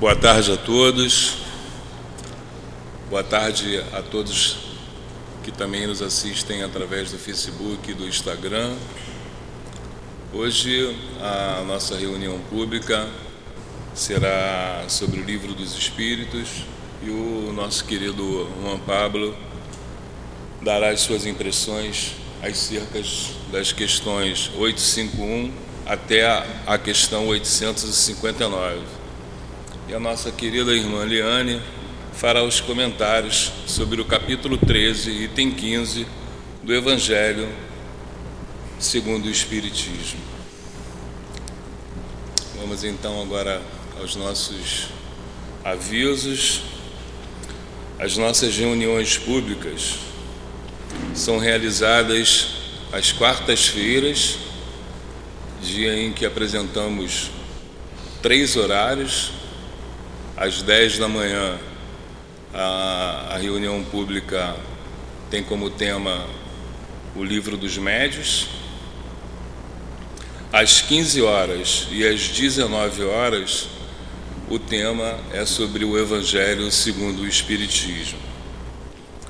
Boa tarde a todos. Boa tarde a todos que também nos assistem através do Facebook e do Instagram. Hoje a nossa reunião pública será sobre o Livro dos Espíritos e o nosso querido Juan Pablo dará as suas impressões acerca das questões 851 até a questão 859 e a nossa querida irmã Liane fará os comentários sobre o capítulo 13, item 15 do Evangelho segundo o Espiritismo. Vamos então agora aos nossos avisos. As nossas reuniões públicas são realizadas às quartas-feiras, dia em que apresentamos três horários às 10 da manhã, a, a reunião pública tem como tema o livro dos médios. Às 15 horas e às 19 horas, o tema é sobre o Evangelho segundo o Espiritismo.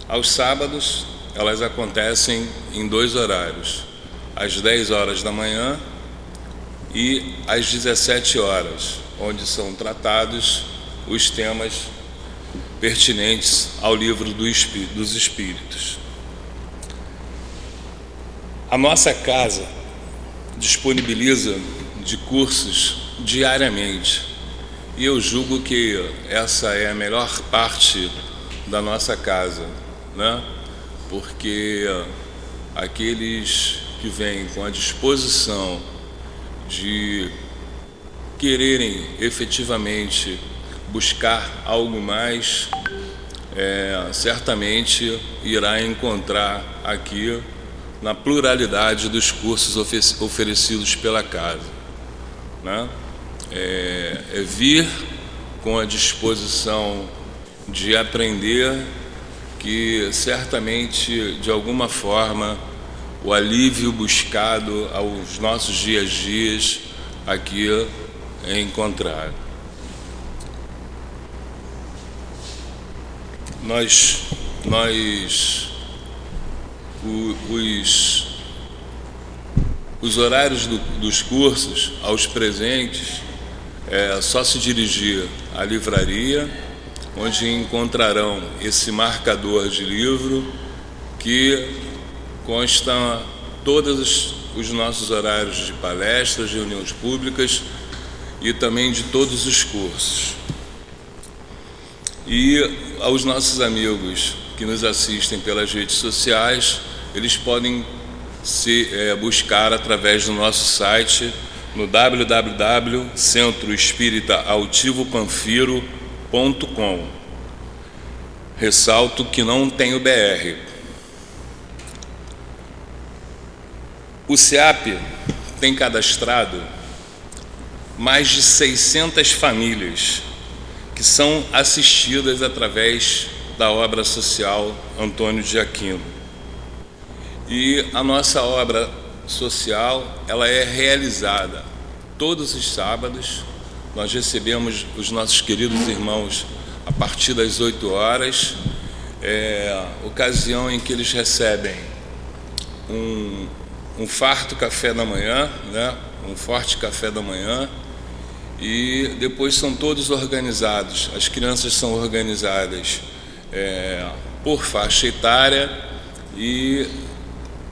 Aos sábados, elas acontecem em dois horários, às 10 horas da manhã e às 17 horas, onde são tratados os temas pertinentes ao livro dos Espíritos. A nossa casa disponibiliza de cursos diariamente e eu julgo que essa é a melhor parte da nossa casa, né? Porque aqueles que vêm com a disposição de quererem efetivamente buscar algo mais, é, certamente irá encontrar aqui na pluralidade dos cursos oferecidos pela casa. Né? É, é vir com a disposição de aprender que certamente de alguma forma o alívio buscado aos nossos dias dias aqui é encontrado. Nós, nós os, os horários do, dos cursos aos presentes é só se dirigir à livraria, onde encontrarão esse marcador de livro que consta todos os nossos horários de palestras, reuniões públicas e também de todos os cursos. E aos nossos amigos que nos assistem pelas redes sociais, eles podem se é, buscar através do nosso site no www.centroespíritaativopanfiro.com. Ressalto que não tem o BR. O SEAP tem cadastrado mais de 600 famílias que são assistidas através da obra social Antônio de Aquino. E a nossa obra social, ela é realizada todos os sábados. Nós recebemos os nossos queridos irmãos a partir das 8 horas, é, ocasião em que eles recebem um, um farto café da manhã, né, um forte café da manhã, e depois são todos organizados. As crianças são organizadas é, por faixa etária e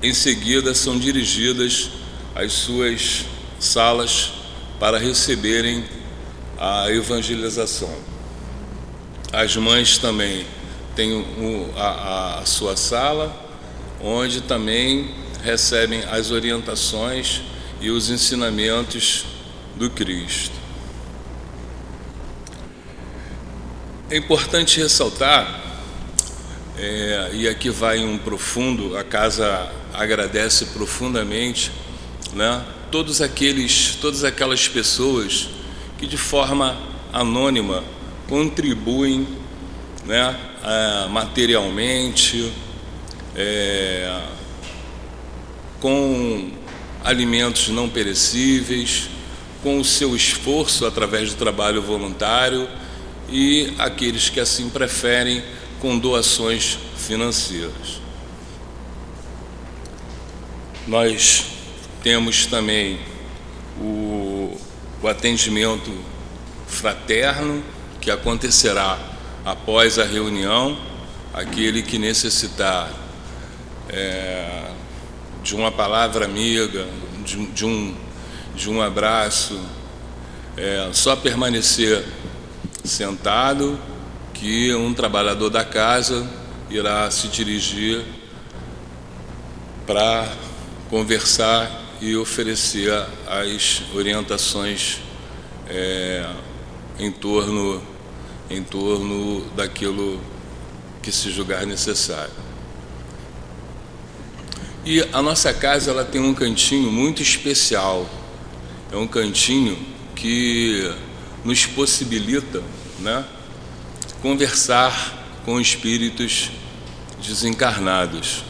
em seguida são dirigidas às suas salas para receberem a evangelização. As mães também têm a, a sua sala, onde também recebem as orientações e os ensinamentos do Cristo. É importante ressaltar, é, e aqui vai um profundo, a casa agradece profundamente, né, todos aqueles, todas aquelas pessoas que de forma anônima contribuem né, materialmente, é, com alimentos não perecíveis, com o seu esforço através do trabalho voluntário e aqueles que assim preferem com doações financeiras. Nós temos também o, o atendimento fraterno que acontecerá após a reunião. Aquele que necessitar é, de uma palavra amiga, de, de, um, de um abraço, é, só permanecer sentado que um trabalhador da casa irá se dirigir para conversar e oferecer as orientações é, em torno em torno daquilo que se julgar necessário. E a nossa casa ela tem um cantinho muito especial. É um cantinho que nos possibilita, né, conversar com espíritos desencarnados.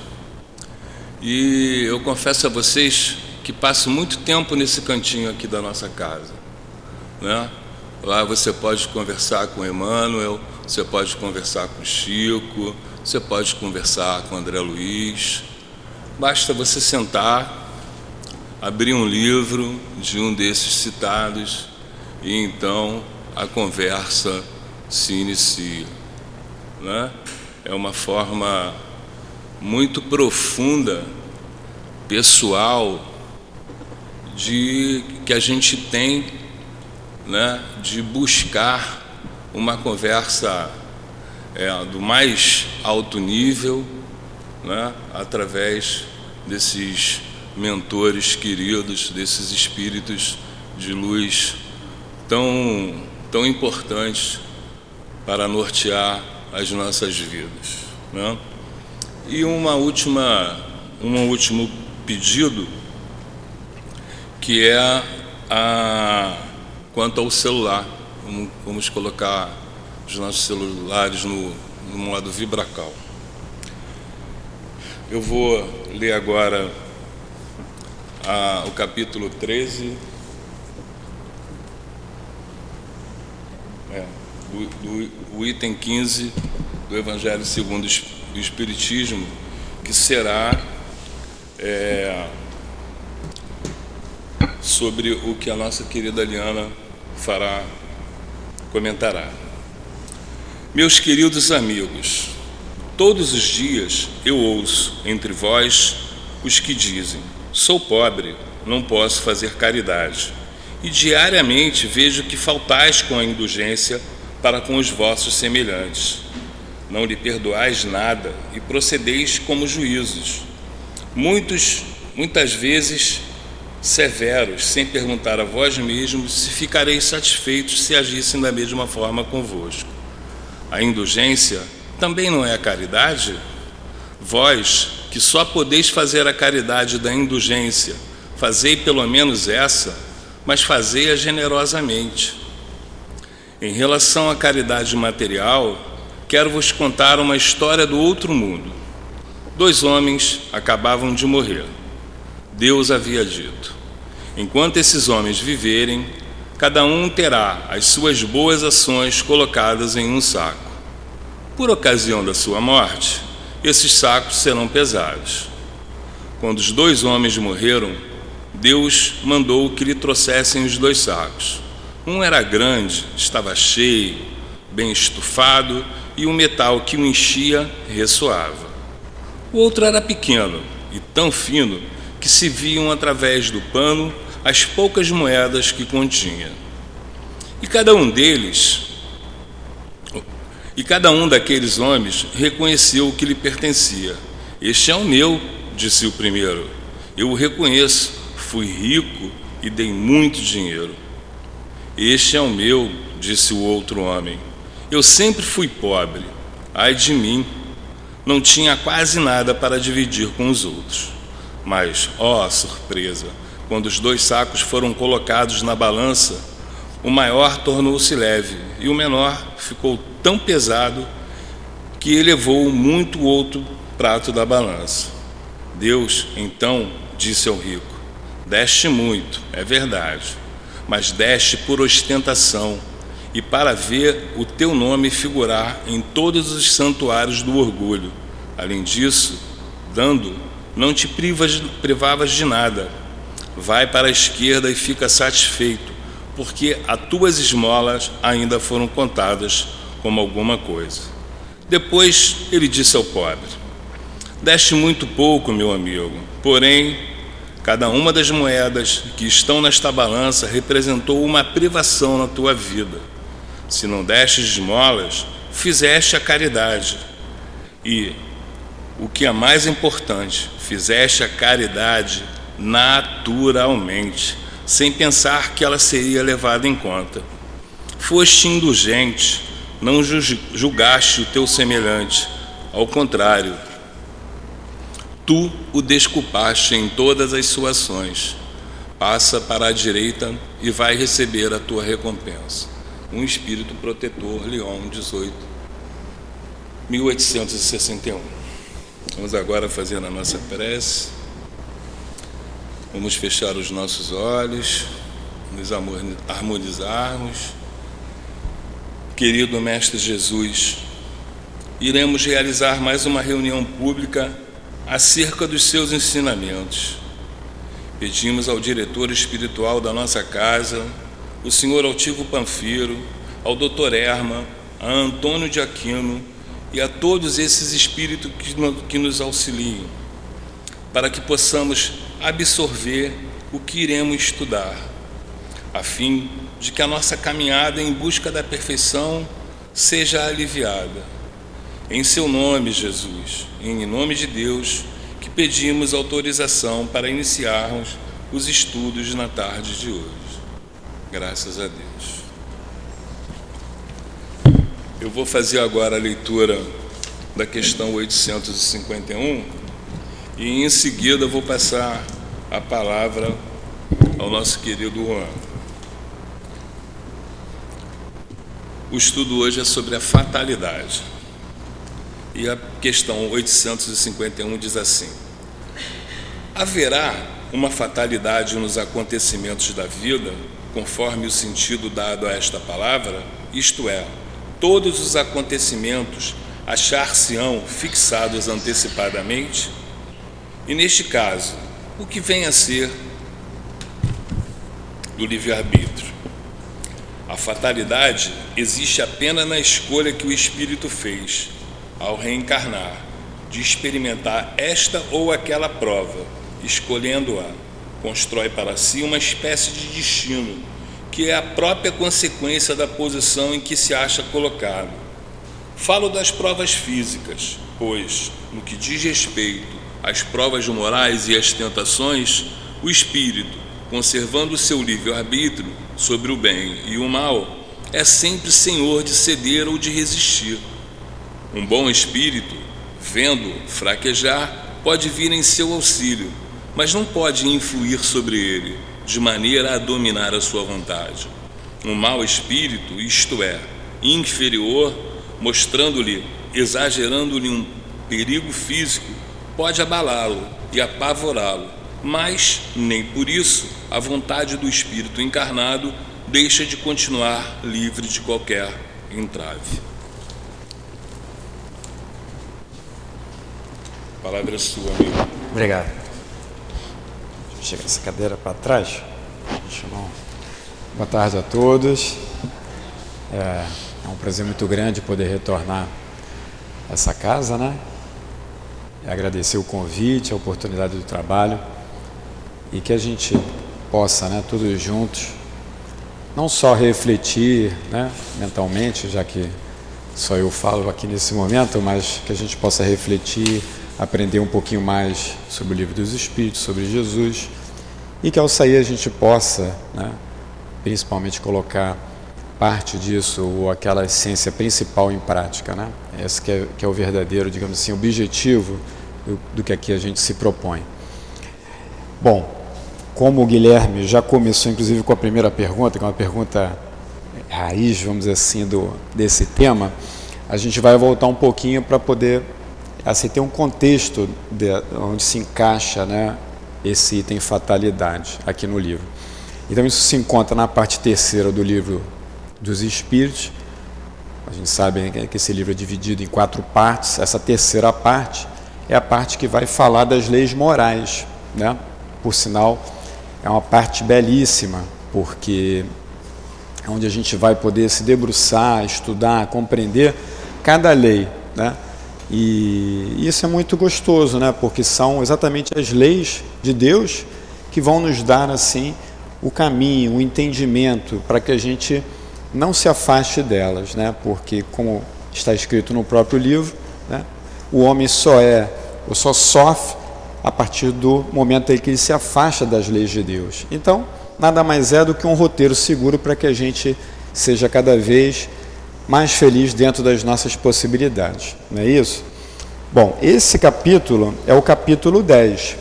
E eu confesso a vocês que passo muito tempo nesse cantinho aqui da nossa casa. Né? Lá você pode conversar com Emmanuel, você pode conversar com Chico, você pode conversar com André Luiz. Basta você sentar, abrir um livro de um desses citados e então a conversa se inicia. Né? É uma forma muito profunda, pessoal, de que a gente tem né, de buscar uma conversa é, do mais alto nível, né, através desses mentores queridos, desses espíritos de luz tão, tão importantes para nortear as nossas vidas. Né? E uma última, um último pedido, que é a, quanto ao celular. Vamos, vamos colocar os nossos celulares no, no modo vibracal. Eu vou ler agora a, o capítulo 13 é, do, do, o item 15 do Evangelho segundo o Espiritismo, que será é, sobre o que a nossa querida Liana fará, comentará. Meus queridos amigos, todos os dias eu ouço entre vós os que dizem: sou pobre, não posso fazer caridade. E diariamente vejo que faltais com a indulgência para com os vossos semelhantes. Não lhe perdoais nada e procedeis como juízos. Muitos, muitas vezes severos, sem perguntar a vós mesmos se ficareis satisfeitos se agissem da mesma forma convosco. A indulgência também não é a caridade? Vós, que só podeis fazer a caridade da indulgência, fazei pelo menos essa, mas fazei-a generosamente. Em relação à caridade material, quero vos contar uma história do outro mundo. Dois homens acabavam de morrer. Deus havia dito: Enquanto esses homens viverem, cada um terá as suas boas ações colocadas em um saco. Por ocasião da sua morte, esses sacos serão pesados. Quando os dois homens morreram, Deus mandou que lhe trouxessem os dois sacos. Um era grande, estava cheio, bem estufado, e o metal que o enchia ressoava. O outro era pequeno e tão fino que se viam através do pano as poucas moedas que continha. E cada um deles, e cada um daqueles homens reconheceu o que lhe pertencia. Este é o meu, disse o primeiro. Eu o reconheço, fui rico e dei muito dinheiro. Este é o meu, disse o outro homem. Eu sempre fui pobre. Ai de mim, não tinha quase nada para dividir com os outros. Mas, ó surpresa, quando os dois sacos foram colocados na balança, o maior tornou-se leve e o menor ficou tão pesado que elevou muito outro prato da balança. Deus, então, disse ao rico: Deste muito, é verdade, mas deste por ostentação e para ver o teu nome figurar em todos os santuários do orgulho. Além disso, dando, não te privas, privavas de nada. Vai para a esquerda e fica satisfeito, porque as tuas esmolas ainda foram contadas como alguma coisa. Depois ele disse ao pobre: Deste muito pouco, meu amigo, porém, cada uma das moedas que estão nesta balança representou uma privação na tua vida. Se não deste esmolas, fizeste a caridade. E, o que é mais importante, fizeste a caridade naturalmente, sem pensar que ela seria levada em conta. Foste indulgente, não julgaste o teu semelhante, ao contrário, tu o desculpaste em todas as suas ações. Passa para a direita e vai receber a tua recompensa um espírito protetor, Leão 18, 1861. Vamos agora fazer a nossa prece. Vamos fechar os nossos olhos, nos harmonizarmos. Querido Mestre Jesus, iremos realizar mais uma reunião pública acerca dos seus ensinamentos. Pedimos ao diretor espiritual da nossa casa, o senhor Altivo Panfiro, ao doutor Erma, a Antônio de Aquino e a todos esses espíritos que nos auxiliam, para que possamos absorver o que iremos estudar, a fim de que a nossa caminhada em busca da perfeição seja aliviada. Em seu nome, Jesus, em nome de Deus, que pedimos autorização para iniciarmos os estudos na tarde de hoje. Graças a Deus. Eu vou fazer agora a leitura da questão 851 e em seguida vou passar a palavra ao nosso querido Juan. O estudo hoje é sobre a fatalidade. E a questão 851 diz assim: Haverá uma fatalidade nos acontecimentos da vida? conforme o sentido dado a esta palavra, isto é, todos os acontecimentos achar-se-ão fixados antecipadamente? E neste caso, o que vem a ser do livre-arbítrio? A fatalidade existe apenas na escolha que o espírito fez ao reencarnar, de experimentar esta ou aquela prova, escolhendo-a constrói para si uma espécie de destino, que é a própria consequência da posição em que se acha colocado. Falo das provas físicas, pois, no que diz respeito às provas morais e às tentações, o espírito, conservando o seu livre-arbítrio sobre o bem e o mal, é sempre senhor de ceder ou de resistir. Um bom espírito, vendo fraquejar, pode vir em seu auxílio mas não pode influir sobre ele, de maneira a dominar a sua vontade. Um mau espírito, isto é, inferior, mostrando-lhe, exagerando-lhe um perigo físico, pode abalá-lo e apavorá-lo, mas nem por isso a vontade do espírito encarnado deixa de continuar livre de qualquer entrave. A palavra é sua, amigo. Obrigado chegar essa cadeira para trás. Boa tarde a todos. É, é, um prazer muito grande poder retornar a essa casa, né? Agradecer o convite, a oportunidade do trabalho e que a gente possa, né, todos juntos, não só refletir, né, mentalmente, já que só eu falo aqui nesse momento, mas que a gente possa refletir aprender um pouquinho mais sobre o livro dos Espíritos, sobre Jesus, e que ao sair a gente possa, né, principalmente, colocar parte disso ou aquela essência principal em prática. Né? Esse que é, que é o verdadeiro, digamos assim, objetivo do, do que aqui a gente se propõe. Bom, como o Guilherme já começou, inclusive, com a primeira pergunta, que é uma pergunta raiz, vamos dizer assim, do, desse tema, a gente vai voltar um pouquinho para poder assim, ter um contexto de, onde se encaixa né, esse item fatalidade aqui no livro. Então isso se encontra na parte terceira do livro dos Espíritos. A gente sabe né, que esse livro é dividido em quatro partes. Essa terceira parte é a parte que vai falar das leis morais. Né? Por sinal, é uma parte belíssima, porque é onde a gente vai poder se debruçar, estudar, compreender cada lei. Né? E isso é muito gostoso, né? porque são exatamente as leis de Deus que vão nos dar assim o caminho, o entendimento para que a gente não se afaste delas, né? Porque como está escrito no próprio livro, né? O homem só é ou só sofre a partir do momento em que ele se afasta das leis de Deus. Então, nada mais é do que um roteiro seguro para que a gente seja cada vez mais feliz dentro das nossas possibilidades. Não é isso? Bom, esse capítulo é o capítulo 10.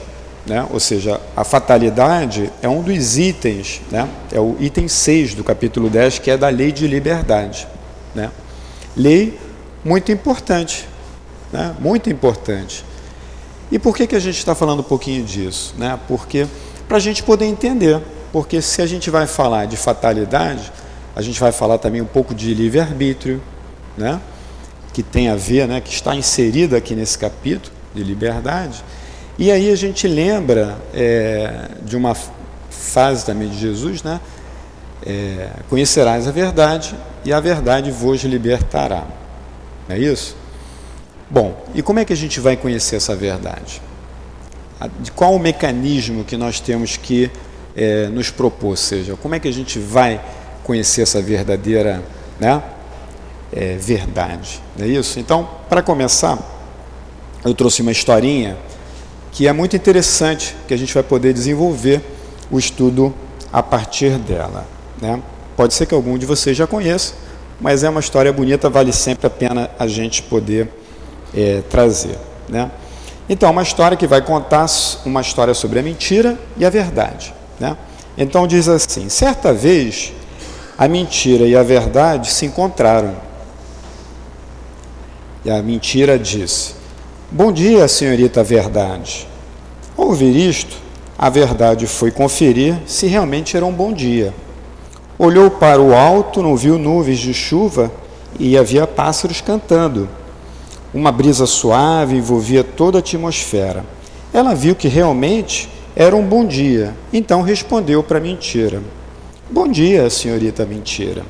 Né? Ou seja, a fatalidade é um dos itens, né? é o item 6 do capítulo 10, que é da lei de liberdade. Né? Lei muito importante, né? muito importante. E por que, que a gente está falando um pouquinho disso? Né? Porque para a gente poder entender, porque se a gente vai falar de fatalidade, a gente vai falar também um pouco de livre-arbítrio, né? que tem a ver, né? que está inserido aqui nesse capítulo de liberdade, e aí a gente lembra é, de uma fase também de Jesus, né? É, conhecerás a verdade e a verdade vos libertará. Não é isso? Bom, e como é que a gente vai conhecer essa verdade? De qual o mecanismo que nós temos que é, nos propor? Ou seja, como é que a gente vai conhecer essa verdadeira né, é, verdade? Não é isso? Então, para começar, eu trouxe uma historinha que é muito interessante, que a gente vai poder desenvolver o estudo a partir dela. Né? Pode ser que algum de vocês já conheça, mas é uma história bonita, vale sempre a pena a gente poder é, trazer. Né? Então, uma história que vai contar uma história sobre a mentira e a verdade. Né? Então, diz assim: certa vez a mentira e a verdade se encontraram. E a mentira disse: Bom dia, senhorita Verdade. Ao ouvir isto, a Verdade foi conferir se realmente era um bom dia. Olhou para o alto, não viu nuvens de chuva e havia pássaros cantando. Uma brisa suave envolvia toda a atmosfera. Ela viu que realmente era um bom dia, então respondeu para a mentira: Bom dia, senhorita mentira.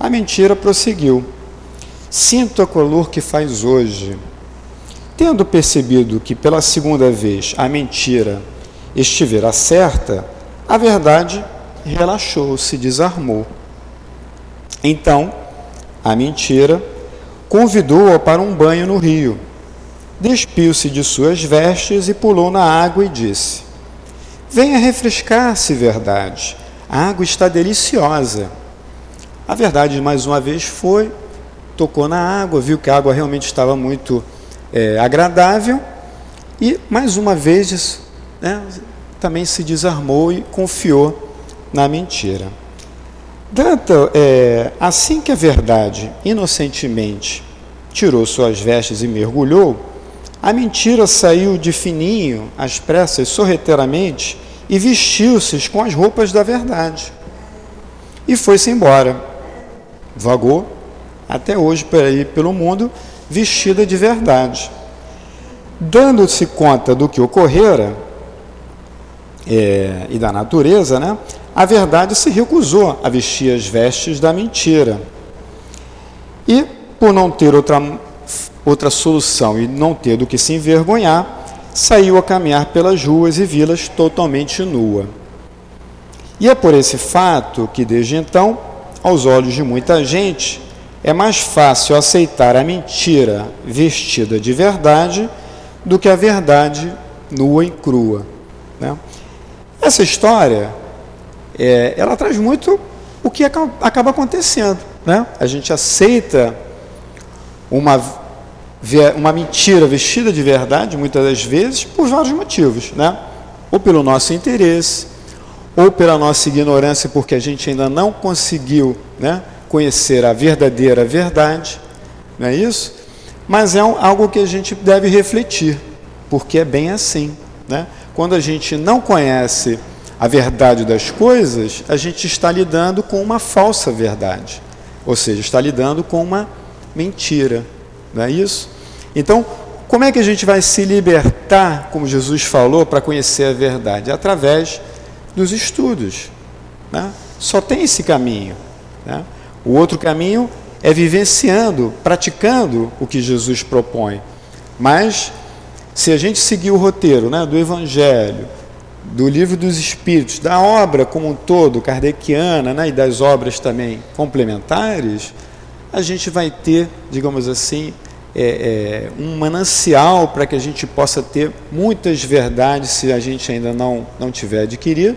A mentira prosseguiu: Sinto a calor que faz hoje. Tendo percebido que pela segunda vez a mentira estivera certa, a verdade relaxou, se desarmou. Então, a mentira convidou-a para um banho no rio. Despiu-se de suas vestes e pulou na água e disse: Venha refrescar-se, verdade. A água está deliciosa. A verdade, mais uma vez, foi, tocou na água, viu que a água realmente estava muito é, agradável e, mais uma vez, né, também se desarmou e confiou na mentira. Tanto, é, assim que a verdade inocentemente tirou suas vestes e mergulhou, a mentira saiu de fininho, às pressas, sorreteiramente, e vestiu-se com as roupas da verdade. E foi-se embora. Vagou até hoje por aí pelo mundo, vestida de verdade. Dando-se conta do que ocorrera é, e da natureza, né, a verdade se recusou a vestir as vestes da mentira. E, por não ter outra, outra solução e não ter do que se envergonhar, saiu a caminhar pelas ruas e vilas totalmente nua. E é por esse fato que, desde então, aos olhos de muita gente, é mais fácil aceitar a mentira vestida de verdade do que a verdade nua e crua. Né? Essa história, é, ela traz muito o que acaba acontecendo. Né? A gente aceita uma, uma mentira vestida de verdade, muitas das vezes, por vários motivos. Né? Ou pelo nosso interesse, ou pela nossa ignorância, porque a gente ainda não conseguiu né, conhecer a verdadeira verdade, não é isso? Mas é algo que a gente deve refletir, porque é bem assim. Né? Quando a gente não conhece a verdade das coisas, a gente está lidando com uma falsa verdade. Ou seja, está lidando com uma mentira. Não é isso? Então, como é que a gente vai se libertar, como Jesus falou, para conhecer a verdade? Através dos estudos. Né? Só tem esse caminho. Né? O outro caminho é vivenciando, praticando o que Jesus propõe. Mas, se a gente seguir o roteiro né, do Evangelho, do livro dos Espíritos, da obra como um todo, kardeciana, né, e das obras também complementares, a gente vai ter, digamos assim, é, é, um manancial para que a gente possa ter muitas verdades se a gente ainda não, não tiver adquirido.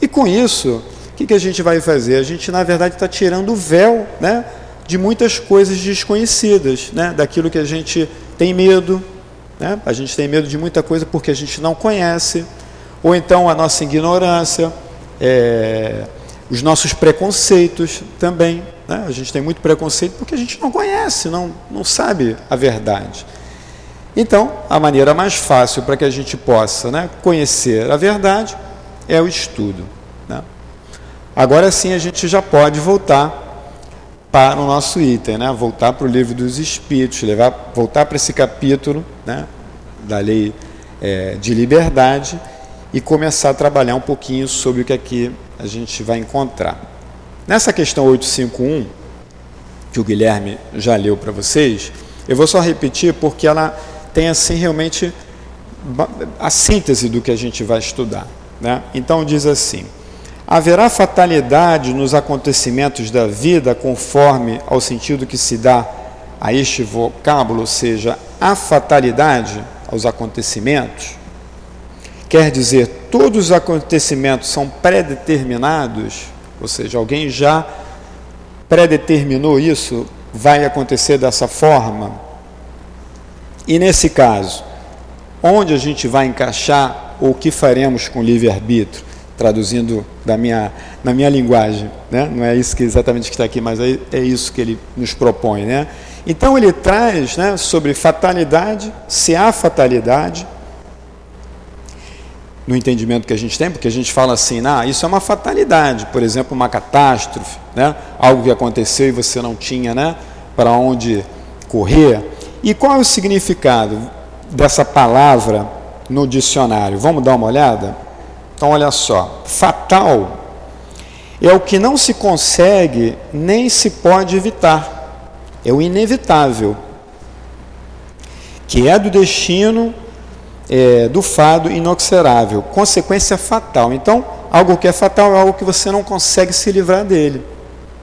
E com isso, o que, que a gente vai fazer? A gente, na verdade, está tirando o véu né, de muitas coisas desconhecidas, né, daquilo que a gente tem medo. Né? A gente tem medo de muita coisa porque a gente não conhece, ou então a nossa ignorância, é, os nossos preconceitos também. Né? A gente tem muito preconceito porque a gente não conhece, não, não sabe a verdade. Então, a maneira mais fácil para que a gente possa né, conhecer a verdade é o estudo. Né? Agora sim a gente já pode voltar para o nosso item, né? voltar para o livro dos Espíritos, levar, voltar para esse capítulo né, da lei é, de liberdade e começar a trabalhar um pouquinho sobre o que aqui a gente vai encontrar. Nessa questão 851, que o Guilherme já leu para vocês, eu vou só repetir porque ela tem assim realmente a síntese do que a gente vai estudar. Né? Então diz assim: haverá fatalidade nos acontecimentos da vida conforme ao sentido que se dá a este vocábulo, ou seja, a fatalidade aos acontecimentos? Quer dizer, todos os acontecimentos são predeterminados ou seja, alguém já predeterminou isso, vai acontecer dessa forma. E nesse caso, onde a gente vai encaixar ou o que faremos com o livre-arbítrio? Traduzindo da minha, na minha linguagem, né? não é isso que exatamente que está aqui, mas é, é isso que ele nos propõe. Né? Então ele traz né, sobre fatalidade, se há fatalidade, no entendimento que a gente tem, porque a gente fala assim, ah, isso é uma fatalidade, por exemplo, uma catástrofe, né? algo que aconteceu e você não tinha né, para onde correr. E qual é o significado dessa palavra no dicionário? Vamos dar uma olhada? Então, olha só: fatal é o que não se consegue nem se pode evitar, é o inevitável, que é do destino é, do fado inoxerável, consequência fatal. Então, algo que é fatal é algo que você não consegue se livrar dele.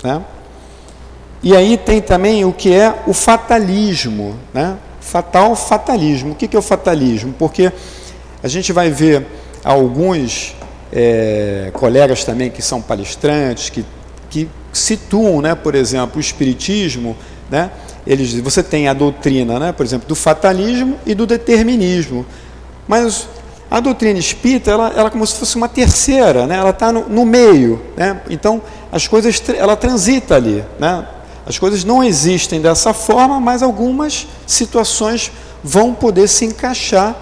Né? E aí tem também o que é o fatalismo. Né? Fatal, fatalismo. O que é o fatalismo? Porque a gente vai ver alguns é, colegas também que são palestrantes, que, que situam, né, por exemplo, o espiritismo, né, eles, você tem a doutrina, né, por exemplo, do fatalismo e do determinismo. Mas a doutrina espírita, ela, ela é como se fosse uma terceira, né? ela está no, no, meio. Né? Então, as coisas, ela transita ali. Né? As coisas não existem dessa forma, mas algumas situações vão poder se encaixar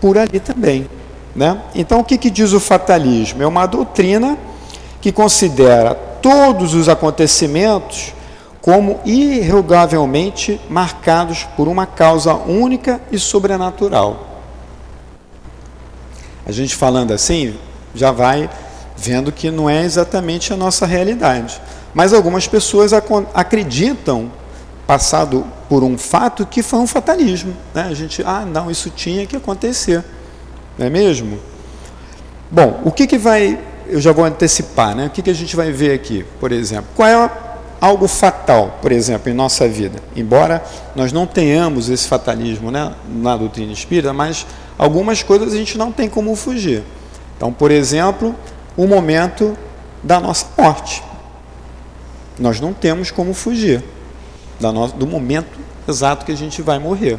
por ali também. Né? Então, o que, que diz o fatalismo? É uma doutrina que considera todos os acontecimentos como irrevogavelmente marcados por uma causa única e sobrenatural. A gente falando assim, já vai vendo que não é exatamente a nossa realidade. Mas algumas pessoas acreditam, passado por um fato, que foi um fatalismo. Né? A gente, ah, não, isso tinha que acontecer. Não é mesmo? Bom, o que, que vai. Eu já vou antecipar, né? O que, que a gente vai ver aqui, por exemplo? Qual é algo fatal, por exemplo, em nossa vida? Embora nós não tenhamos esse fatalismo né, na doutrina espírita, mas algumas coisas a gente não tem como fugir. Então, por exemplo, o momento da nossa morte. Nós não temos como fugir do momento exato que a gente vai morrer.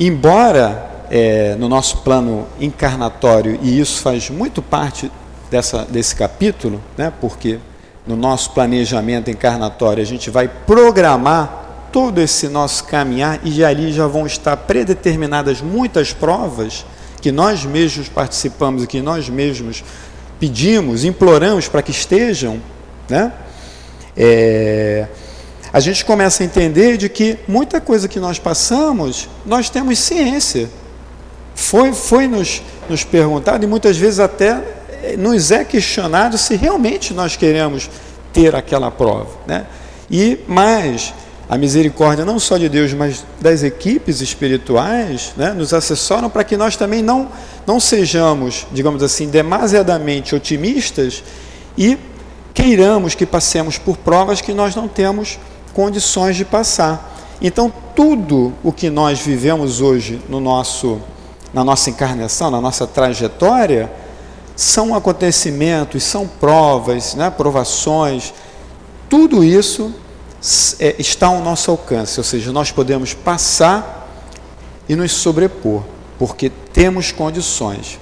Embora é, no nosso plano encarnatório, e isso faz muito parte dessa, desse capítulo, né, porque no nosso planejamento encarnatório a gente vai programar todo esse nosso caminhar e ali já vão estar predeterminadas muitas provas que nós mesmos participamos e que nós mesmos pedimos, imploramos para que estejam, né? é, a gente começa a entender de que muita coisa que nós passamos, nós temos ciência. Foi, foi nos, nos perguntado e muitas vezes até eh, nos é questionado se realmente nós queremos ter aquela prova. Né? E mais, a misericórdia não só de Deus, mas das equipes espirituais, né, nos assessoram para que nós também não, não sejamos, digamos assim, demasiadamente otimistas e queiramos que passemos por provas que nós não temos condições de passar. Então, tudo o que nós vivemos hoje no nosso, na nossa encarnação, na nossa trajetória, são acontecimentos, são provas, né, provações, tudo isso está ao nosso alcance, ou seja, nós podemos passar e nos sobrepor, porque temos condições.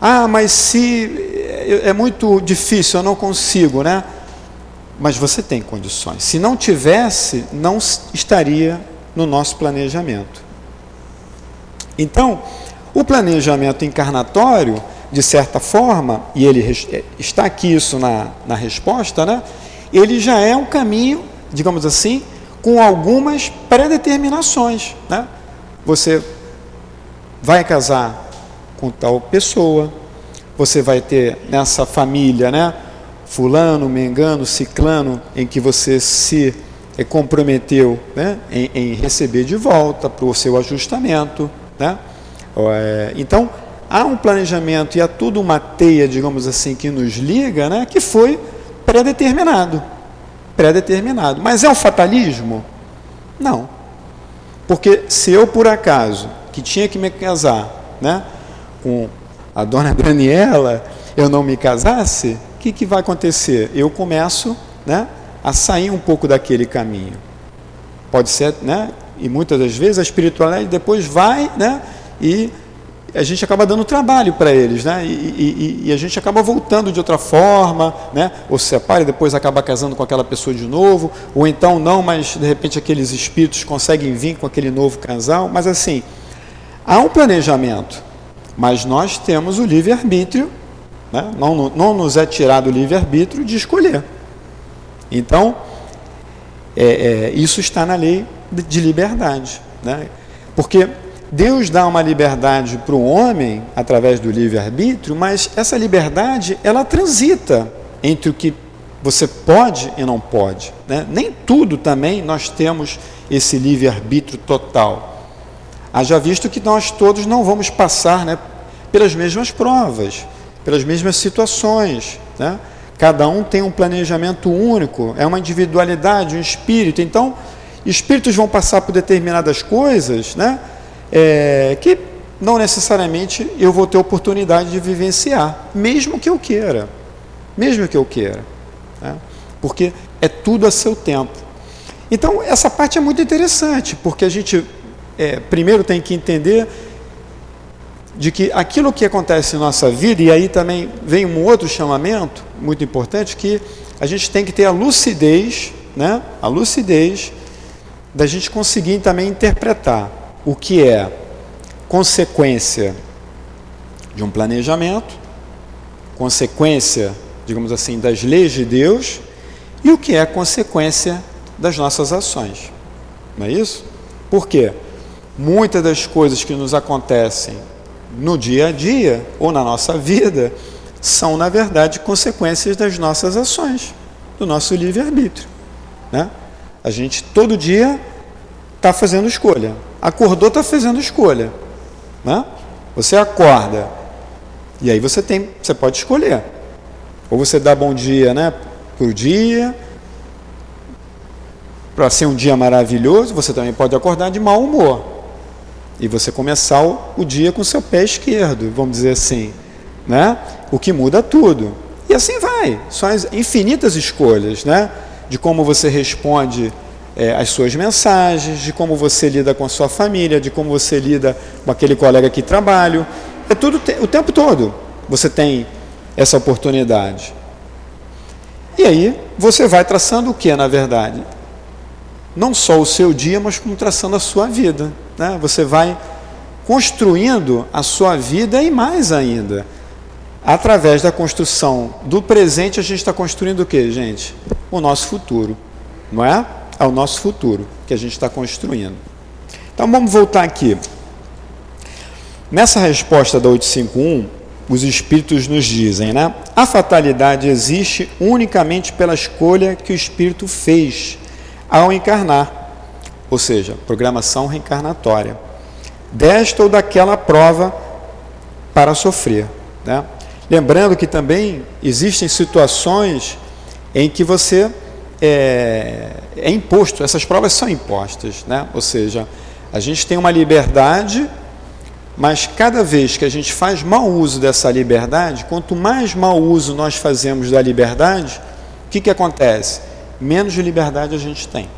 Ah, mas se é, é muito difícil, eu não consigo, né? mas você tem condições. Se não tivesse, não estaria no nosso planejamento. Então, o planejamento encarnatório, de certa forma, e ele é, está aqui isso na, na resposta, né? ele já é um caminho, digamos assim, com algumas predeterminações. Né? Você vai casar com tal pessoa, você vai ter nessa família, né? fulano, mengano, ciclano, em que você se eh, comprometeu né, em, em, receber de volta para o seu ajustamento. Né? Eh, então, há um planejamento e há tudo uma teia, digamos assim, que nos liga, né, que foi pré-determinado. Pré-determinado. Mas é um fatalismo? Não. Porque se eu, por acaso, que tinha que me casar né, com a dona Daniela, eu não me casasse, que, que vai acontecer? Eu começo né, a sair um pouco daquele caminho. Pode ser, né? E muitas das vezes a espiritualidade depois vai, né? E a gente acaba dando trabalho para eles, né? E, e, e, a gente acaba voltando de outra forma, né? Ou se separa e depois acaba casando com aquela pessoa de novo, ou então não, mas de repente aqueles espíritos conseguem vir com aquele novo casal. Mas assim, há um planejamento, mas nós temos o livre-arbítrio né? Não, não nos é tirado o livre-arbítrio de escolher. Então, é, é, isso está na lei de liberdade. Né? Porque Deus dá uma liberdade para o homem através do livre-arbítrio, mas essa liberdade ela transita entre o que você pode e não pode. Né? Nem tudo também nós temos esse livre-arbítrio total. Haja visto que nós todos não vamos passar né, pelas mesmas provas pelas mesmas situações. Né? Cada um tem um planejamento único, é uma individualidade, um espírito. Então, espíritos vão passar por determinadas coisas né? É, que não necessariamente eu vou ter oportunidade de vivenciar, mesmo que eu queira. Mesmo que eu queira. Né? Porque é tudo a seu tempo. Então, essa parte é muito interessante, porque a gente é, primeiro tem que entender de que aquilo que acontece em nossa vida, e aí também vem um outro chamamento muito importante, que a gente tem que ter a lucidez, né? a lucidez da gente conseguir também interpretar o que é consequência de um planejamento, consequência, digamos assim, das leis de Deus, e o que é consequência das nossas ações. Não é isso? Por quê? Muitas das coisas que nos acontecem no dia a dia ou na nossa vida são, na verdade, consequências das nossas ações, do nosso livre-arbítrio. Né? A gente todo dia está fazendo escolha. Acordou, está fazendo escolha. Né? Você acorda e aí você tem, você pode escolher. Ou você dá bom dia né, para o dia, para ser um dia maravilhoso, você também pode acordar de mau humor e você começar o, o dia com seu pé esquerdo, vamos dizer assim, né? O que muda tudo. E assim vai. São as infinitas escolhas, né? De como você responde é, as suas mensagens, de como você lida com a sua família, de como você lida com aquele colega que trabalha. É tudo o tempo todo. Você tem essa oportunidade. E aí você vai traçando o que, na verdade? Não só o seu dia, mas como traçando a sua vida né? você vai construindo a sua vida e mais ainda. Através da construção do presente, a gente está construindo o que, gente? o nosso futuro, não é? Ao nosso futuro que a gente está construindo. Então vamos voltar aqui. Nessa resposta da 851, os espíritos nos dizem, né? A fatalidade existe unicamente pela escolha que o espírito fez ao encarnar, ou seja, programação reencarnatória, desta ou daquela prova para sofrer, né? Lembrando que também existem situações em que você é, é imposto, essas provas são impostas, né? ou seja, a gente tem uma liberdade, mas cada vez que a gente faz mau uso dessa liberdade, quanto mais mau uso nós fazemos da liberdade, o que, que acontece? Menos de liberdade a gente tem.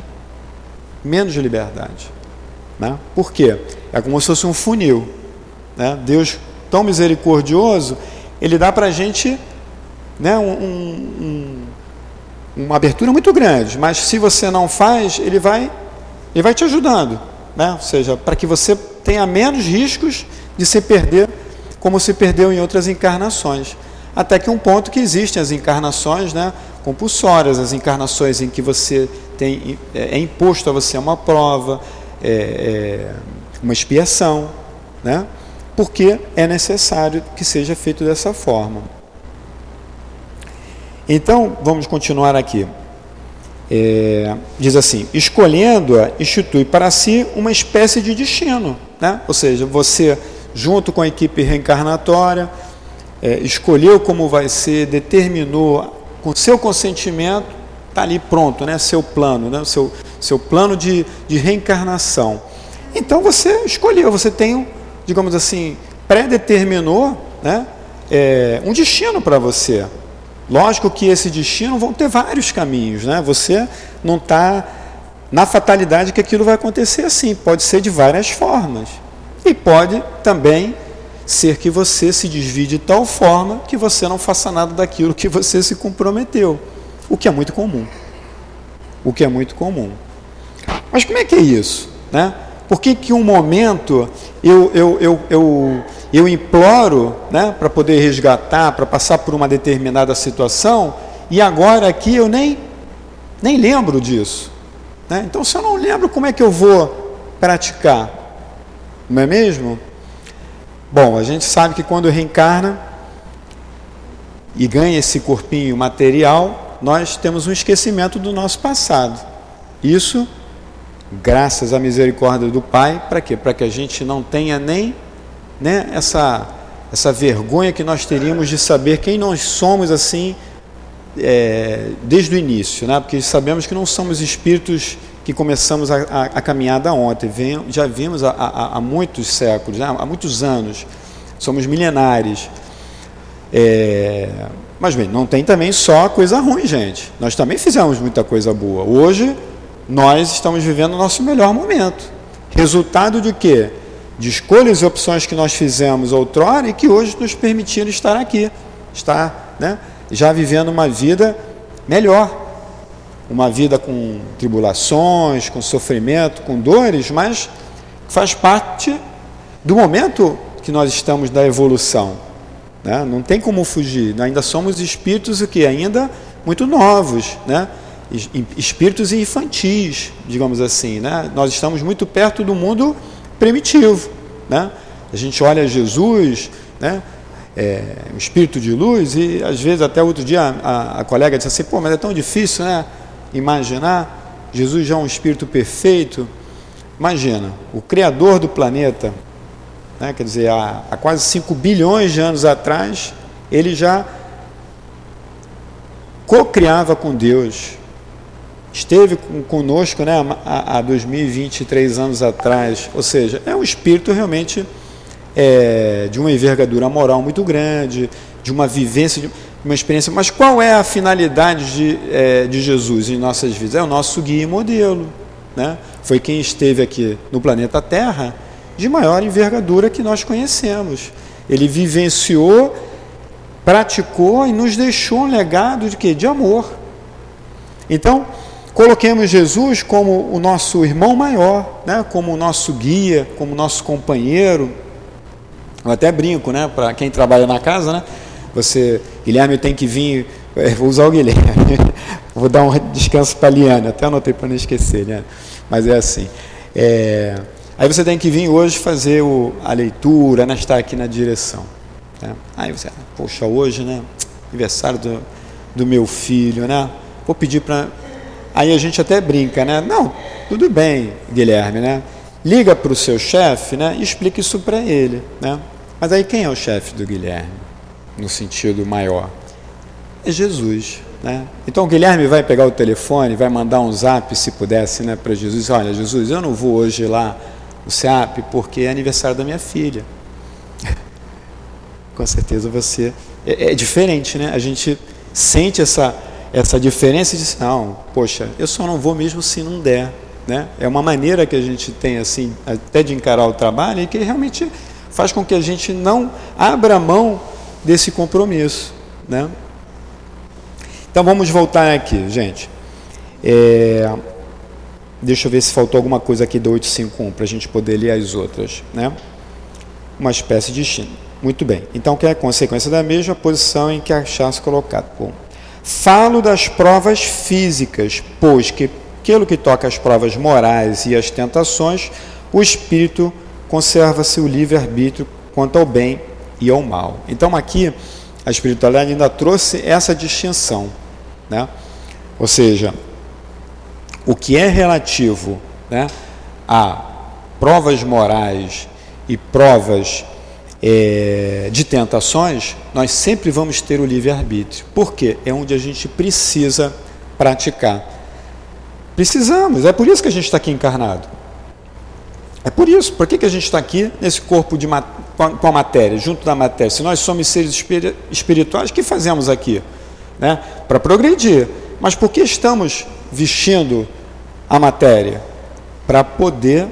Menos de liberdade. Né? Por quê? É como se fosse um funil. Né? Deus, tão misericordioso, ele dá para a gente né, um, um, uma abertura muito grande, mas se você não faz, ele vai, ele vai te ajudando, né? ou seja, para que você tenha menos riscos de se perder como se perdeu em outras encarnações. Até que um ponto que existem as encarnações né, compulsórias, as encarnações em que você tem, é, é imposto a você uma prova, é, é, uma expiação, né? porque é necessário que seja feito dessa forma. Então, vamos continuar aqui. É, diz assim: escolhendo-a, institui para si uma espécie de destino. Né? Ou seja, você, junto com a equipe reencarnatória, é, escolheu como vai ser, determinou com seu consentimento, está ali pronto, né? seu plano, né? seu, seu plano de, de reencarnação. Então você escolheu, você tem digamos assim, predeterminou né, é, um destino para você. Lógico que esse destino vão ter vários caminhos, né? Você não está na fatalidade que aquilo vai acontecer assim. Pode ser de várias formas. E pode também ser que você se desvie de tal forma que você não faça nada daquilo que você se comprometeu. O que é muito comum. O que é muito comum. Mas como é que é isso? Né? Por que, que um momento eu, eu, eu, eu, eu imploro né, para poder resgatar, para passar por uma determinada situação, e agora aqui eu nem, nem lembro disso? Né? Então, se eu não lembro, como é que eu vou praticar? Não é mesmo? Bom, a gente sabe que quando reencarna e ganha esse corpinho material, nós temos um esquecimento do nosso passado. Isso graças à misericórdia do Pai, para quê? Para que a gente não tenha nem né, essa, essa vergonha que nós teríamos de saber quem nós somos assim é, desde o início, né? porque sabemos que não somos espíritos que começamos a, a, a caminhada ontem, Vem, já vimos há, há, há muitos séculos, né? há muitos anos, somos milenares. É, mas bem, não tem também só coisa ruim, gente. Nós também fizemos muita coisa boa. Hoje nós estamos vivendo o nosso melhor momento. Resultado de quê? De escolhas e opções que nós fizemos outrora e que hoje nos permitiram estar aqui, estar né, já vivendo uma vida melhor. Uma vida com tribulações, com sofrimento, com dores, mas faz parte do momento que nós estamos da evolução. Né? Não tem como fugir. Ainda somos espíritos o que ainda muito novos, né? Espíritos infantis, digamos assim. Né? Nós estamos muito perto do mundo primitivo. Né? A gente olha Jesus, né? É, um espírito de luz, e às vezes até outro dia a, a, colega disse assim, pô, mas é tão difícil né? imaginar, Jesus já é um espírito perfeito. Imagina, o Criador do planeta, né? quer dizer, há, há quase 5 bilhões de anos atrás, ele já co-criava com Deus, esteve conosco né, há, há 2023 anos atrás, ou seja, é um espírito realmente é, de uma envergadura moral muito grande, de uma vivência, de uma experiência. Mas qual é a finalidade de, é, de Jesus em nossas vidas? É o nosso guia e modelo. Né? Foi quem esteve aqui no planeta Terra de maior envergadura que nós conhecemos. Ele vivenciou, praticou e nos deixou um legado de quê? De amor. Então, Coloquemos Jesus como o nosso irmão maior, né? como o nosso guia, como o nosso companheiro. Eu até brinco, né? Para quem trabalha na casa, né? Você, Guilherme tem que vir, é, vou usar o Guilherme, vou dar um descanso para a Liane, até anotei para não esquecer, né? Mas é assim. É, aí você tem que vir hoje fazer o, a leitura, né? estar aqui na direção. Né? Aí você, poxa, hoje, né? Aniversário do, do meu filho, né? Vou pedir para. Aí a gente até brinca, né? Não, tudo bem, Guilherme, né? Liga para o seu chefe, né? E explica isso para ele, né? Mas aí quem é o chefe do Guilherme? No sentido maior? É Jesus. Né? Então o Guilherme vai pegar o telefone, vai mandar um zap, se pudesse, né, para Jesus. Olha, Jesus, eu não vou hoje lá no SEAP porque é aniversário da minha filha. Com certeza você. É, é, diferente, né? A gente sente essa, essa diferença e diz: não, poxa, eu só não vou mesmo se não der. Né? É uma maneira que a gente tem, assim, até de encarar o trabalho e que realmente faz com que a gente não abra mão desse compromisso. Né? Então vamos voltar aqui, gente. É, deixa eu ver se faltou alguma coisa aqui do 851 para a gente poder ler as outras. Né? Uma espécie de China. Muito bem. Então, que é a consequência da mesma posição em que achasse colocado. Bom, falo das provas físicas, pois que, pelo que toca às provas morais e às tentações, o espírito conserva seu livre-arbítrio quanto ao bem e ao mal. Então, aqui, a espiritualidade ainda trouxe essa distinção. Né? Ou seja, o que é relativo né, a provas morais e provas é, de tentações, nós sempre vamos ter o livre-arbítrio. Porque é onde a gente precisa praticar. Precisamos, é por isso que a gente está aqui encarnado. É por isso, por que, que a gente está aqui nesse corpo de, com a matéria, junto da matéria? Se nós somos seres espirituais, o que fazemos aqui? né, para progredir. Mas por que estamos vestindo a matéria? Para poder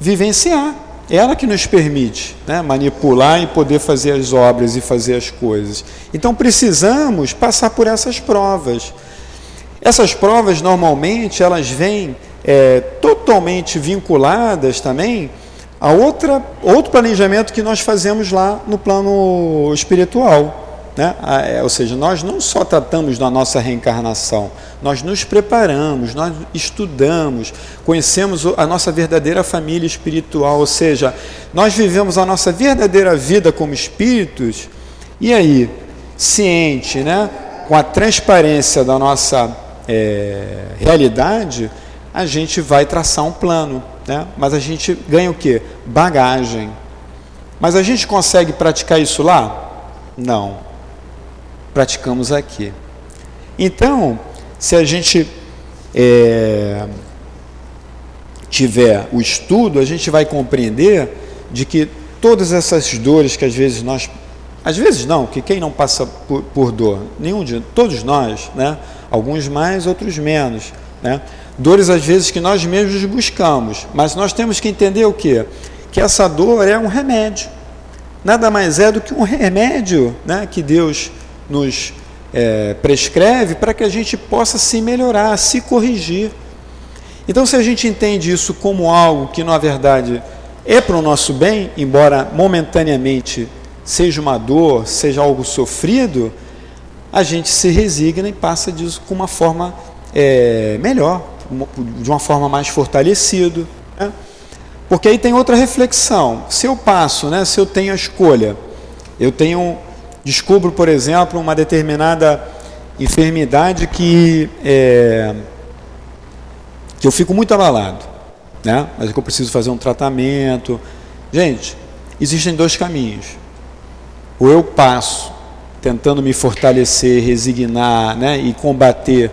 vivenciar. Ela que nos permite né, manipular e poder fazer as obras e fazer as coisas. Então precisamos passar por essas provas. Essas provas normalmente elas vêm é, totalmente vinculadas também a outra, outro planejamento que nós fazemos lá no plano espiritual. Né? É, ou seja, nós não só tratamos da nossa reencarnação, nós nos preparamos, nós estudamos, conhecemos a nossa verdadeira família espiritual, ou seja, nós vivemos a nossa verdadeira vida como espíritos, e aí, ciente, né, com a transparência da nossa é, realidade, a gente vai traçar um plano, né? mas a gente ganha o que? Bagagem. Mas a gente consegue praticar isso lá? Não praticamos aqui. Então, se a gente é, tiver o estudo, a gente vai compreender de que todas essas dores que às vezes nós, às vezes não, que quem não passa por, por dor, nenhum de todos nós, né? Alguns mais, outros menos, né? Dores às vezes que nós mesmos buscamos, mas nós temos que entender o que? Que essa dor é um remédio. Nada mais é do que um remédio, né? Que Deus nos é, prescreve para que a gente possa se melhorar, se corrigir. Então, se a gente entende isso como algo que, na verdade, é para o nosso bem, embora momentaneamente seja uma dor, seja algo sofrido, a gente se resigna e passa disso com uma forma é, melhor, de uma forma mais fortalecida. Né? Porque aí tem outra reflexão. Se eu passo, né, se eu tenho a escolha, eu tenho descubro, por exemplo, uma determinada enfermidade que, é, que eu fico muito abalado, né? mas é que eu preciso fazer um tratamento. Gente, existem dois caminhos. Ou eu passo tentando me fortalecer, resignar né? e combater,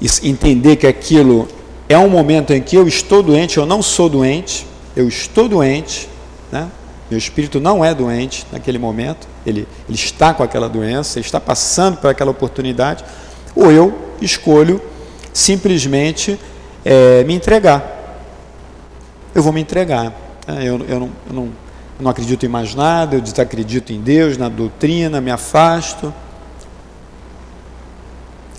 e entender que aquilo é um momento em que eu estou doente, eu não sou doente, eu estou doente, né? Meu espírito não é doente naquele momento, ele, ele está com aquela doença, ele está passando por aquela oportunidade, ou eu escolho simplesmente é, me entregar. Eu vou me entregar. É, eu, eu, não, eu, não, não acredito em mais nada, eu desacredito em Deus, na doutrina, me afasto.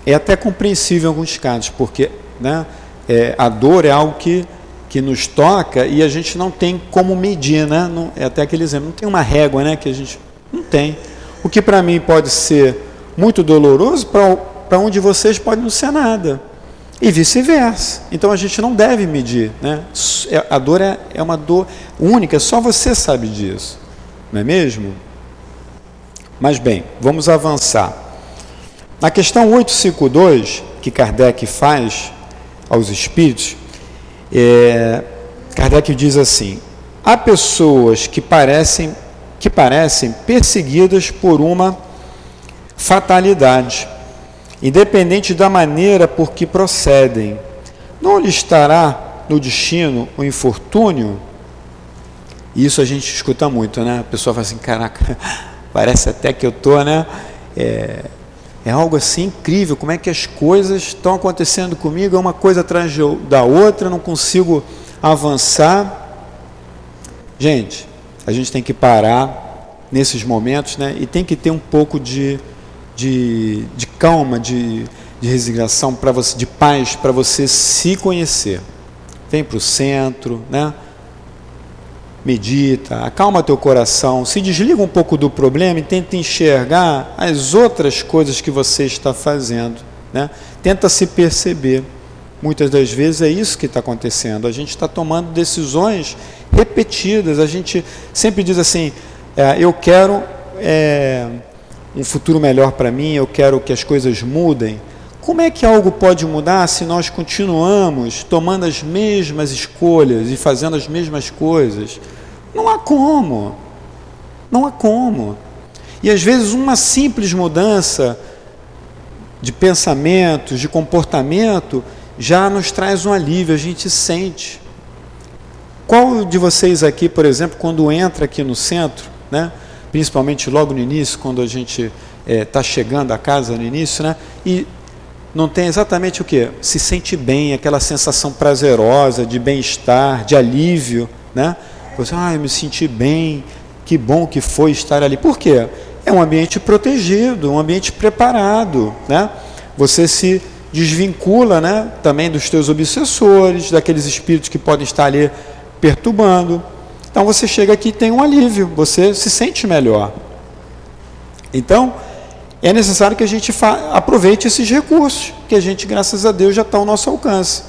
É até compreensível em alguns casos, porque né, é, a dor é algo que, que nos toca e a gente não tem como medir, né? Não, é até aquele exemplo, não tem uma régua né, que a gente não tem. O que para mim pode ser muito doloroso, para um de vocês pode não ser nada. E vice-versa. Então a gente não deve medir. Né? É, a dor é, é uma dor única, só você sabe disso. Não é mesmo? Mas bem, vamos avançar. Na questão 852, que Kardec faz aos espíritos, é, Kardec diz assim: há pessoas que parecem, que parecem perseguidas por uma fatalidade independente da maneira por que procedem. Não lhe estará no destino o infortúnio? Isso a gente escuta muito, né? A pessoa fala assim: caraca, parece até que eu estou, né? É, é algo assim incrível, como é que as coisas estão acontecendo comigo, é uma coisa atrás da outra, não consigo avançar. Gente, a gente tem que parar nesses momentos, né? E tem que ter um pouco de de, de calma, de, de resignação, para você, de paz, para você se conhecer. Vem para o centro, né? Medita, acalma teu coração, se desliga um pouco do problema e tenta enxergar as outras coisas que você está fazendo. Né? Tenta se perceber. Muitas das vezes é isso que está acontecendo. A gente está tomando decisões repetidas. A gente sempre diz assim: é, eu quero é, um futuro melhor para mim, eu quero que as coisas mudem. Como é que algo pode mudar se nós continuamos tomando as mesmas escolhas e fazendo as mesmas coisas? Não há como. Não há como. E às vezes uma simples mudança de pensamentos, de comportamento, já nos traz um alívio, a gente sente. Qual de vocês aqui, por exemplo, quando entra aqui no centro, né? principalmente logo no início, quando a gente está eh, é, chegando a casa no início, né? E não tem exatamente o que? Se sente bem, aquela sensação prazerosa de bem-estar, de alívio, né? Você, ah, eu me senti bem, que bom que foi estar ali. Por quê? É um ambiente protegido, um ambiente preparado, né? Você se desvincula, né? Também dos teus obsessores, daqueles espíritos que podem estar ali perturbando. Então você chega aqui e tem um alívio, você se sente melhor. Então, é necessário que a gente aproveite esses recursos, que a gente, graças a Deus, já está ao nosso alcance.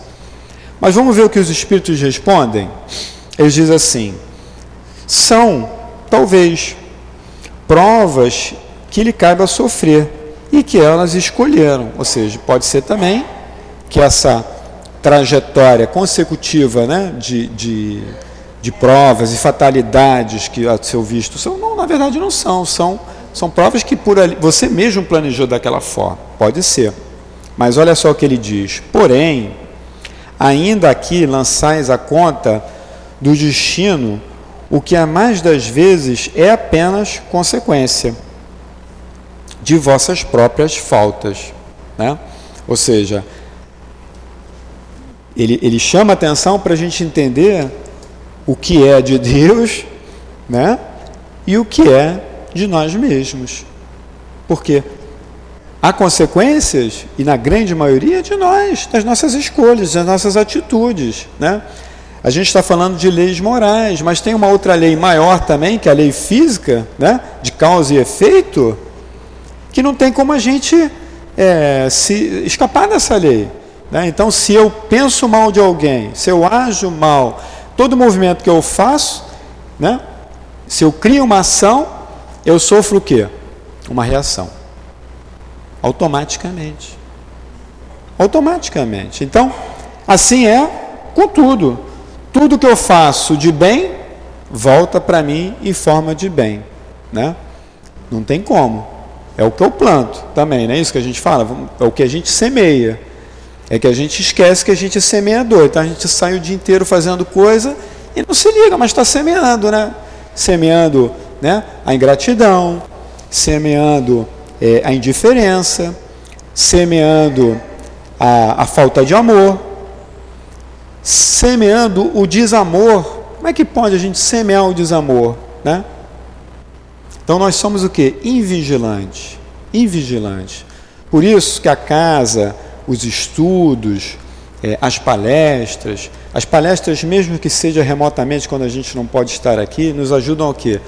Mas vamos ver o que os Espíritos respondem? Eles dizem assim: são, talvez, provas que lhe caiba sofrer e que elas escolheram. Ou seja, pode ser também que essa trajetória consecutiva né, de, de de provas e fatalidades que, a seu visto, são, não, na verdade não são, são, são provas que por ali, você mesmo planejou daquela forma, pode ser. Mas olha só o que ele diz: porém, ainda aqui lançais a conta do destino, o que a mais das vezes é apenas consequência de vossas próprias faltas. Né? Ou seja, ele, ele chama atenção para a gente entender o que é de Deus, né? E o que é de nós mesmos. Porque há consequências, e na grande maioria de nós, das nossas escolhas, das nossas atitudes, né? A gente está falando de leis morais, mas tem uma outra lei maior também, que é a lei física, né? de causa e efeito, que não tem como a gente é, se escapar dessa lei. Né? Então, se eu penso mal de alguém, se eu ajo mal, todo movimento que eu faço, né? Se eu crio uma ação, eu sofro o quê? Uma reação. Automaticamente. Automaticamente. Então, assim é com tudo. Tudo que eu faço de bem volta para mim em forma de bem, né? Não tem como. É o que eu planto também, não é isso que a gente fala? É o que a gente semeia. É que a gente esquece que a gente é semeador. Então a gente sai o dia inteiro fazendo coisa e não se liga, mas está semeando, né? Semeando né? a ingratidão, semeando é, a indiferença, semeando a, a falta de amor, semeando o desamor. Como é que pode a gente semear o desamor? Né? Então nós somos o que? Invigilantes. Invigilantes. Por isso que a casa os estudos, é, as palestras. As palestras, mesmo que seja remotamente, quando a gente não pode estar aqui, nos ajudam a quê?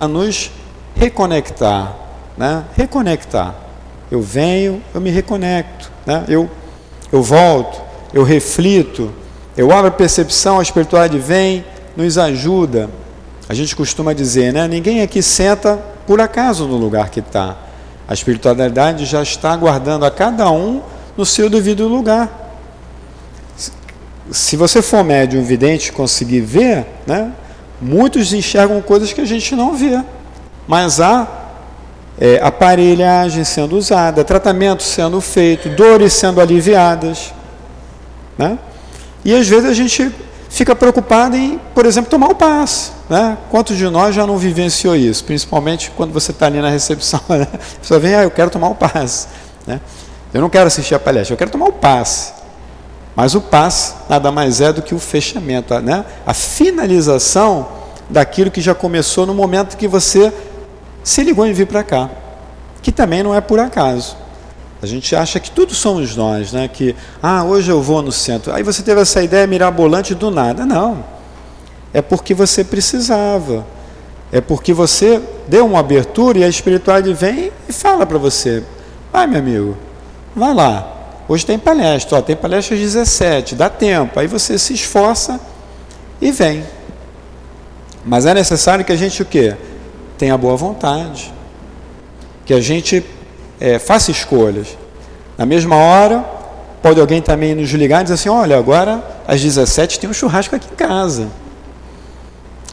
A nos reconectar, né? Reconectar. eu venho, eu me reconecto, né? eu, eu volto, eu reflito, eu abro a percepção, a espiritualidade vem, nos ajuda. A gente costuma dizer, né? Ninguém aqui senta por acaso no lugar que está. A espiritualidade já está aguardando a cada um no seu devido lugar. Se você for médium vidente conseguir ver, né? Muitos enxergam coisas que a gente não vê. Mas há é, aparelhagem sendo usada, tratamento sendo feito, dores sendo aliviadas. Né? E às vezes a gente fica preocupado em, por exemplo, tomar o passe. Né? Quantos de nós já não vivenciou isso? Principalmente quando você está ali na recepção. Né? A pessoa vem, ah, eu quero tomar o passe. Né? Eu não quero assistir a palestra, eu quero tomar o passe. Mas o passe nada mais é do que o fechamento, né? a finalização daquilo que já começou no momento que você se ligou em vir para cá, que também não é por acaso. A gente acha que tudo somos nós, né? Que ah, hoje eu vou no centro. Aí você teve essa ideia mirabolante do nada. Não. É porque você precisava. É porque você deu uma abertura e a espiritualidade vem e fala para você: "Vai, meu amigo. Vai lá. Hoje tem palestra, ó, tem palestra às 17, dá tempo". Aí você se esforça e vem. Mas é necessário que a gente o quê? tenha boa vontade, que a gente é, faça escolhas. Na mesma hora, pode alguém também nos ligar e dizer assim: olha, agora às 17 tem um churrasco aqui em casa.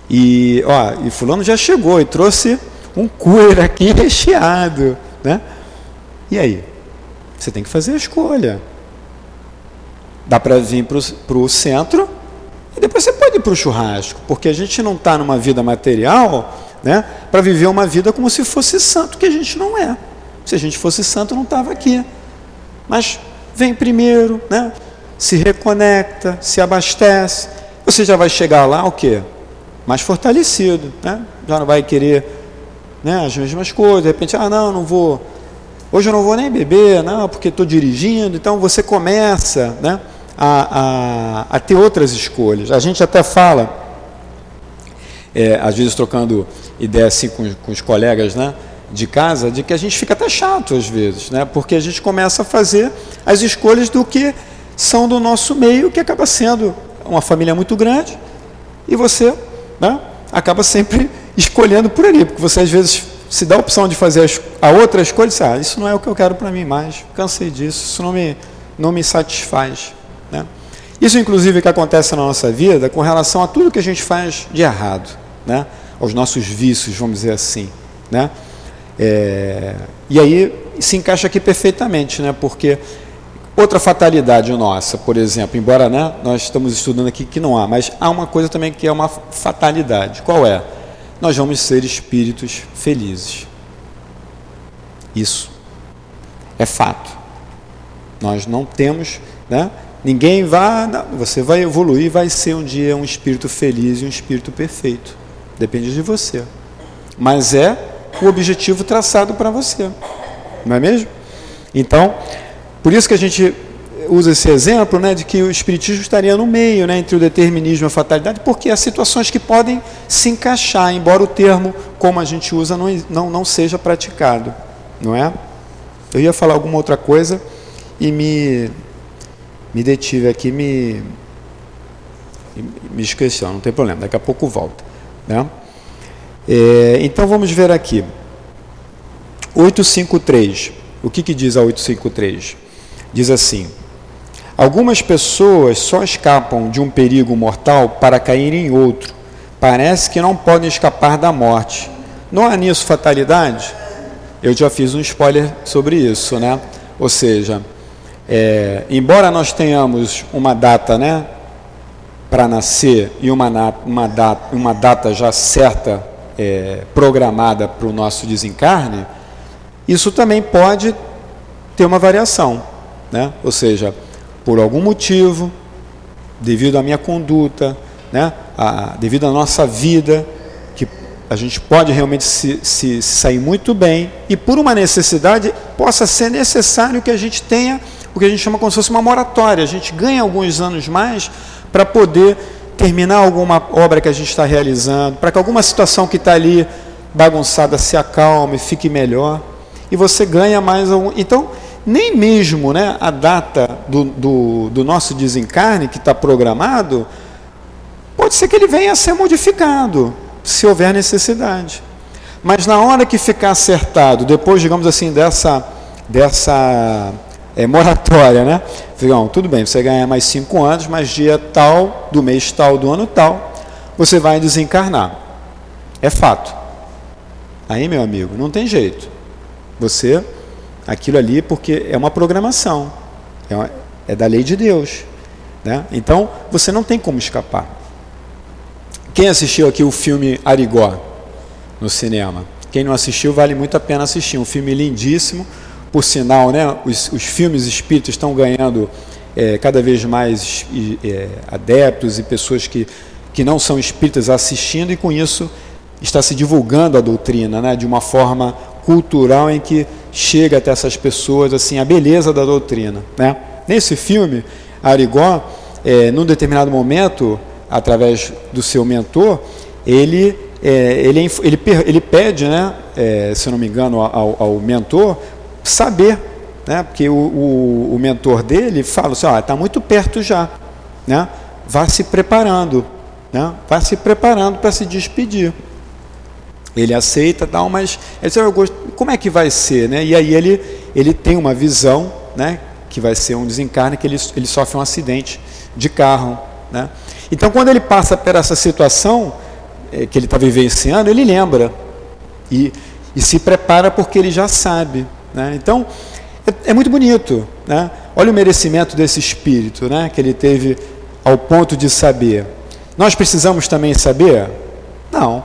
E, ó, e fulano já chegou e trouxe um cooler aqui recheado, né? E aí? Você tem que fazer a escolha. Dá para vir para o centro e depois você pode ir para o churrasco, porque a gente não está numa vida material né, para viver uma vida como se fosse santo, que a gente não é. Se a gente fosse santo, não estava aqui. Mas vem primeiro, né, se reconecta, se abastece. Você já vai chegar lá o quê? Mais fortalecido, né? já não vai querer né, as mesmas coisas. De repente, ah, não, não vou. Hoje eu não vou nem beber, não, porque estou dirigindo. Então você começa né, a, a, a ter outras escolhas. A gente até fala, é, às vezes trocando ideia assim com, com os colegas, né? De casa, de que a gente fica até chato às vezes, né? porque a gente começa a fazer as escolhas do que são do nosso meio, que acaba sendo uma família muito grande, e você né, acaba sempre escolhendo por ali, porque você às vezes se dá a opção de fazer a outra escolha, diz, ah, isso não é o que eu quero para mim mais, cansei disso, isso não me, não me satisfaz. Né? Isso, inclusive, que acontece na nossa vida com relação a tudo que a gente faz de errado. Né? aos nossos vícios, vamos dizer assim, né? É, e aí se encaixa aqui perfeitamente, né? Porque outra fatalidade nossa, por exemplo, embora né, nós estamos estudando aqui que não há, mas há uma coisa também que é uma fatalidade. Qual é? Nós vamos ser espíritos felizes. Isso é fato. Nós não temos, né? Ninguém vai, você vai evoluir, vai ser um dia um espírito feliz e um espírito perfeito. Depende de você. Mas é o objetivo traçado para você. Não é mesmo? Então, por isso que a gente usa esse exemplo né, de que o Espiritismo estaria no meio né, entre o determinismo e a fatalidade, porque há situações que podem se encaixar, embora o termo, como a gente usa, não, não, não seja praticado. Não é? Eu ia falar alguma outra coisa e me, me detive aqui, me, me esqueci, não tem problema, daqui a pouco volta. Né? É, então vamos ver aqui. 853. O que, que diz a 853? Diz assim: Algumas pessoas só escapam de um perigo mortal para cair em outro. Parece que não podem escapar da morte. Não há nisso fatalidade? Eu já fiz um spoiler sobre isso, né? Ou seja, é, embora nós tenhamos uma data, né, para nascer e uma, uma, data, uma data já certa, é, programada para o nosso desencarne, isso também pode ter uma variação. Né? Ou seja, por algum motivo, devido à minha conduta, né? a, devido à nossa vida, que a gente pode realmente se, se, se sair muito bem, e por uma necessidade, possa ser necessário que a gente tenha o que a gente chama como se fosse uma moratória. A gente ganha alguns anos mais para poder terminar alguma obra que a gente está realizando, para que alguma situação que está ali bagunçada se acalme, fique melhor. e você ganha mais algum. Então, nem mesmo né, a data do, do, do nosso desencarne, que está programado, pode ser que ele venha a ser modificado, se houver necessidade. Mas na hora que ficar acertado, depois, digamos assim, dessa, dessa é, moratória, né? Digam, tudo bem, você ganha mais cinco anos, mas dia tal, do mês tal, do ano tal, você vai desencarnar. É fato. Aí, meu amigo, não tem jeito. Você, aquilo ali, porque é uma programação, é, uma, é da lei de Deus. Né? Então, você não tem como escapar. Quem assistiu aqui o filme Arigó no cinema? Quem não assistiu, vale muito a pena assistir. Um filme lindíssimo. Por sinal, né, os, os filmes espíritas estão ganhando é, cada vez mais é, adeptos e pessoas que, que não são espíritas assistindo, e com isso está se divulgando a doutrina né, de uma forma cultural em que chega até essas pessoas assim a beleza da doutrina. Né? Nesse filme, Arigó, é, num determinado momento, através do seu mentor, ele, é, ele, ele, ele pede, né, é, se não me engano, ao, ao mentor, saber, né, porque o, o, o mentor dele fala assim, está muito perto já, né, vá se preparando, né, vá se preparando para se despedir. Ele aceita, tal, mas ele diz, como é que vai ser? Né? E aí ele, ele tem uma visão, né, que vai ser um desencarne, que ele, ele sofre um acidente de carro. Né? Então, quando ele passa por essa situação é, que ele está vivenciando, ele lembra e, e se prepara porque ele já sabe. Né? Então, é, é, muito bonito. Né? Olha o merecimento desse espírito né, que ele teve ao ponto de saber. Nós precisamos também saber? Não.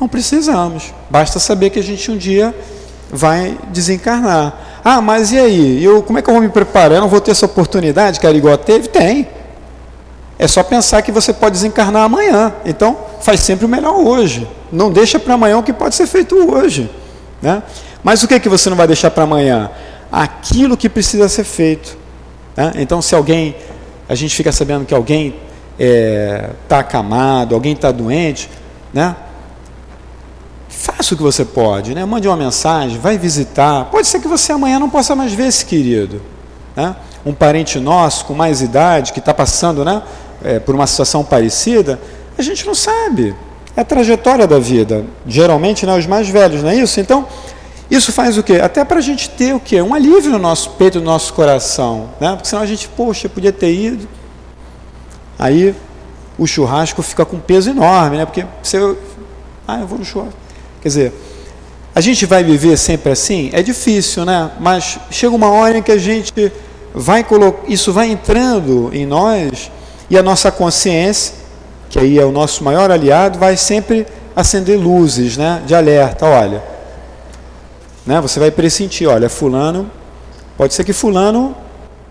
Não precisamos. Basta saber que a gente um dia vai desencarnar. Ah, mas e aí? Eu, como é que eu vou me preparar? Eu não vou ter essa oportunidade que a Arigó teve? Tem. É só pensar que você pode desencarnar amanhã. Então, faz sempre o melhor hoje. Não deixa para amanhã o que pode ser feito hoje. Né? Mas o que, é que você não vai deixar para amanhã? Aquilo que precisa ser feito. Né? Então, se alguém, a gente fica sabendo que alguém está é, tá acamado, alguém está doente, né? Faça o que você pode, né? Mande uma mensagem, vai visitar. Pode ser que você amanhã não possa mais ver esse querido. Né? Um parente nosso com mais idade, que está passando né, é, por uma situação parecida, a gente não sabe. É a trajetória da vida. Geralmente, né, os mais velhos, não é isso? Então, isso faz o quê? Até para a gente ter o quê? Um alívio no nosso peito, no nosso coração. Né? Porque senão a gente, poxa, podia ter ido. Aí o churrasco fica com peso enorme, né? Porque você. Ah, eu vou no churrasco. Quer dizer, a gente vai viver sempre assim? É difícil, né? Mas chega uma hora em que a gente vai isso vai entrando em nós e a nossa consciência, que aí é o nosso maior aliado, vai sempre acender luzes, né, de alerta, olha. Né, você vai pressentir, olha, fulano, pode ser que fulano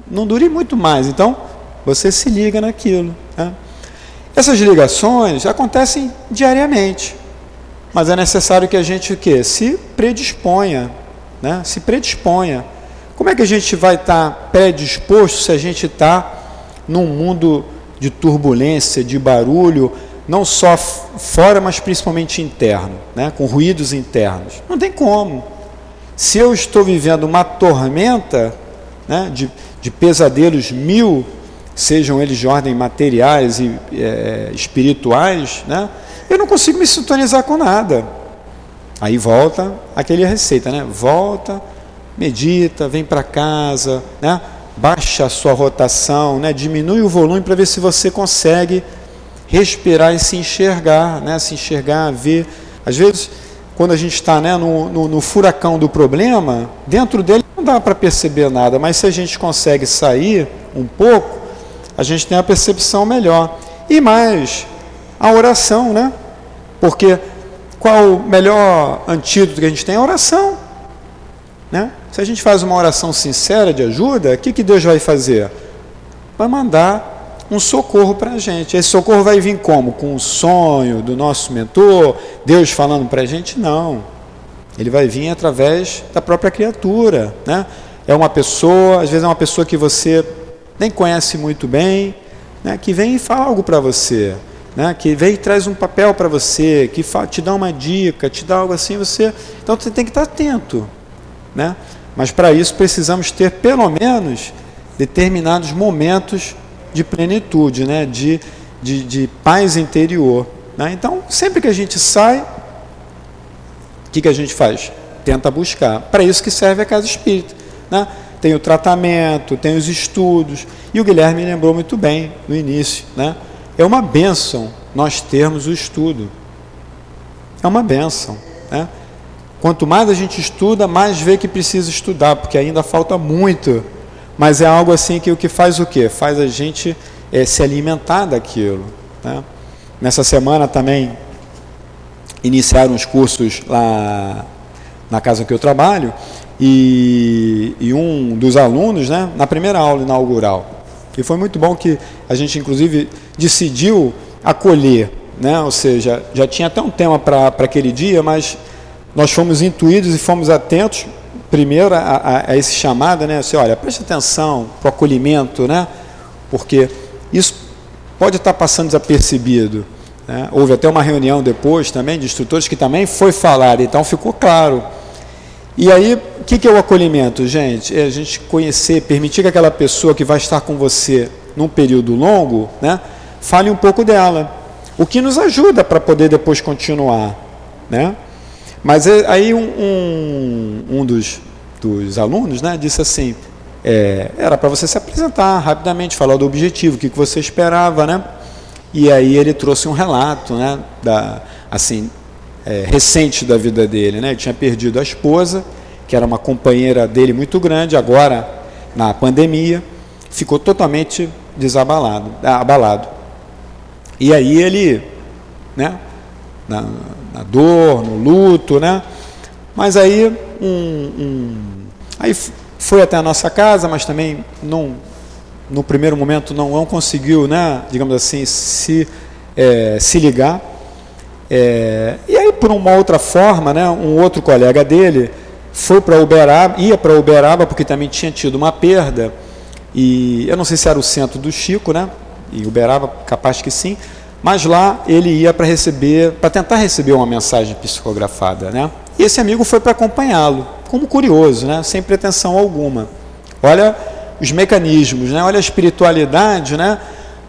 não dure muito mais, então você se liga naquilo. Né? Essas ligações acontecem diariamente. Mas é necessário que a gente o quê? se predisponha, né? se predisponha. Como é que a gente vai estar tá predisposto se a gente está num mundo de turbulência, de barulho, não só fora, mas principalmente interno, né? com ruídos internos? Não tem como. Se eu estou vivendo uma tormenta né, de, de pesadelos mil, sejam eles de ordem materiais e é, espirituais, né? eu não consigo me sintonizar com nada. Aí volta aquele receita, né? Volta, medita, vem para casa, né? Baixa a sua rotação, né? Diminui o volume para ver se você consegue respirar e se enxergar, né? Se enxergar, ver. Às vezes, quando a gente está né, no, no, no furacão do problema, dentro dele não dá para perceber nada, mas se a gente consegue sair um pouco, a gente tem a percepção melhor. E mais, a oração, né? Porque qual o melhor antídoto que a gente tem? A oração. Né? Se a gente faz uma oração sincera de ajuda, o que, que Deus vai fazer? Vai mandar um socorro para a gente. Esse socorro vai vir como? Com o sonho do nosso mentor, Deus falando para a gente? Não. Ele vai vir através da própria criatura. Né? É uma pessoa, às vezes é uma pessoa que você nem conhece muito bem, né? que vem e fala algo para você né, que vem e traz um papel para você, que te dá uma dica, te dá algo assim, você. Então você tem que estar atento. né? Mas para isso precisamos ter pelo menos determinados momentos de plenitude, né? de, de, de paz interior. Né? Então, sempre que a gente sai, o que, que a gente faz? Tenta buscar. Para isso que serve a casa espírita. Né? Tem o tratamento, tem os estudos. E o Guilherme lembrou muito bem no início. Né? É uma benção nós termos o estudo. É uma benção. Né? Quanto mais a gente estuda, mais vê que precisa estudar, porque ainda falta muito mas é algo assim que o que faz o quê? Faz a gente é, se alimentar daquilo. Né? Nessa semana também iniciaram os cursos lá na casa que eu trabalho e, e um dos alunos, né, na primeira aula inaugural, e foi muito bom que a gente inclusive decidiu acolher, né? ou seja, já tinha até um tema para aquele dia, mas nós fomos intuídos e fomos atentos primeiro a, a, a esse chamado, né? Assim, olha, preste atenção para o acolhimento, né? Porque isso pode estar passando desapercebido. Né? Houve até uma reunião depois também de instrutores que também foi falar, então ficou claro. E aí, o que, que é o acolhimento, gente? É a gente conhecer, permitir que aquela pessoa que vai estar com você num período longo, né, fale um pouco dela. O que nos ajuda para poder depois continuar. Né? Mas é, aí um, um, um dos, dos alunos né, disse assim, é, era para você se apresentar rapidamente, falar do objetivo, o que, que você esperava, né? E aí ele trouxe um relato, né, da, assim, é, recente da vida dele, né? Ele tinha perdido a esposa, que era uma companheira dele muito grande, agora na pandemia, ficou totalmente desabalado, abalado. E aí ele, né, na, na dor, no luto, né? Mas aí, um, um, aí foi até a nossa casa, mas também não, no primeiro momento não, não conseguiu, né, digamos assim, se, é, se ligar. É, e aí, por uma outra forma, né, um outro colega dele foi para Uberaba, ia para Uberaba porque também tinha tido uma perda, e eu não sei se era o centro do Chico, né, e Uberaba, capaz que sim, mas lá ele ia para receber, para tentar receber uma mensagem psicografada, né? E esse amigo foi para acompanhá-lo, como curioso, né? Sem pretensão alguma. Olha os mecanismos, né? Olha a espiritualidade, né?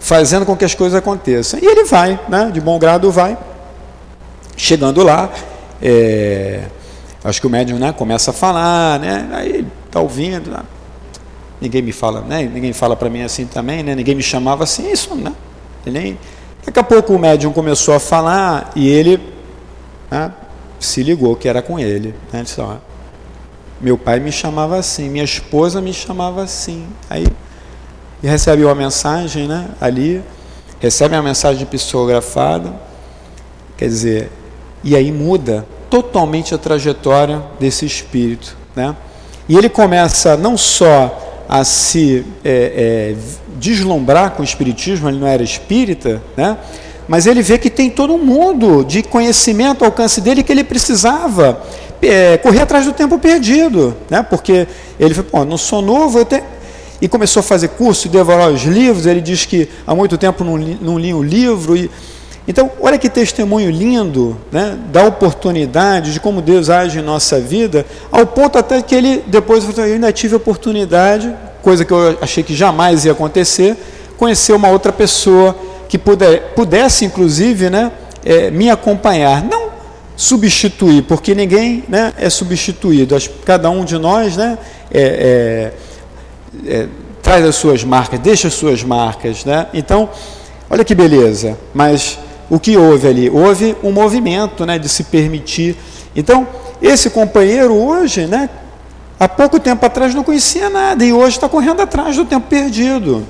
Fazendo com que as coisas aconteçam. E ele vai, né? De bom grado vai. Chegando lá, é... acho que o médium, né? Começa a falar, né? Aí está ouvindo, né? ninguém me fala, né? Ninguém fala para mim assim também, né? Ninguém me chamava assim, isso, né? Ele nem Daqui a pouco o médium começou a falar e ele né, se ligou que era com ele. Né? Ele disse, ó, meu pai me chamava assim, minha esposa me chamava assim. Aí recebe uma mensagem né, ali, recebe a mensagem psicografada, quer dizer, e aí muda totalmente a trajetória desse espírito. Né? E ele começa não só a se é, é, deslumbrar com o espiritismo, ele não era espírita, né? mas ele vê que tem todo um mundo de conhecimento ao alcance dele que ele precisava é, correr atrás do tempo perdido, né? porque ele falou, pô, não sou novo, e começou a fazer curso, devorar os livros, ele diz que há muito tempo não li, não o livro, e então, olha que testemunho lindo né, da oportunidade, de como Deus age em nossa vida, ao ponto até que ele depois eu ainda tive oportunidade, coisa que eu achei que jamais ia acontecer, conhecer uma outra pessoa que puder, pudesse, inclusive, né, é, me acompanhar. Não substituir, porque ninguém né, é substituído. Cada um de nós né, é, é, é, traz as suas marcas, deixa as suas marcas. Né? Então, olha que beleza. Mas o que houve ali? Houve um movimento né, de se permitir. Então, esse companheiro hoje, né, há pouco tempo atrás não conhecia nada e hoje está correndo atrás do tempo perdido.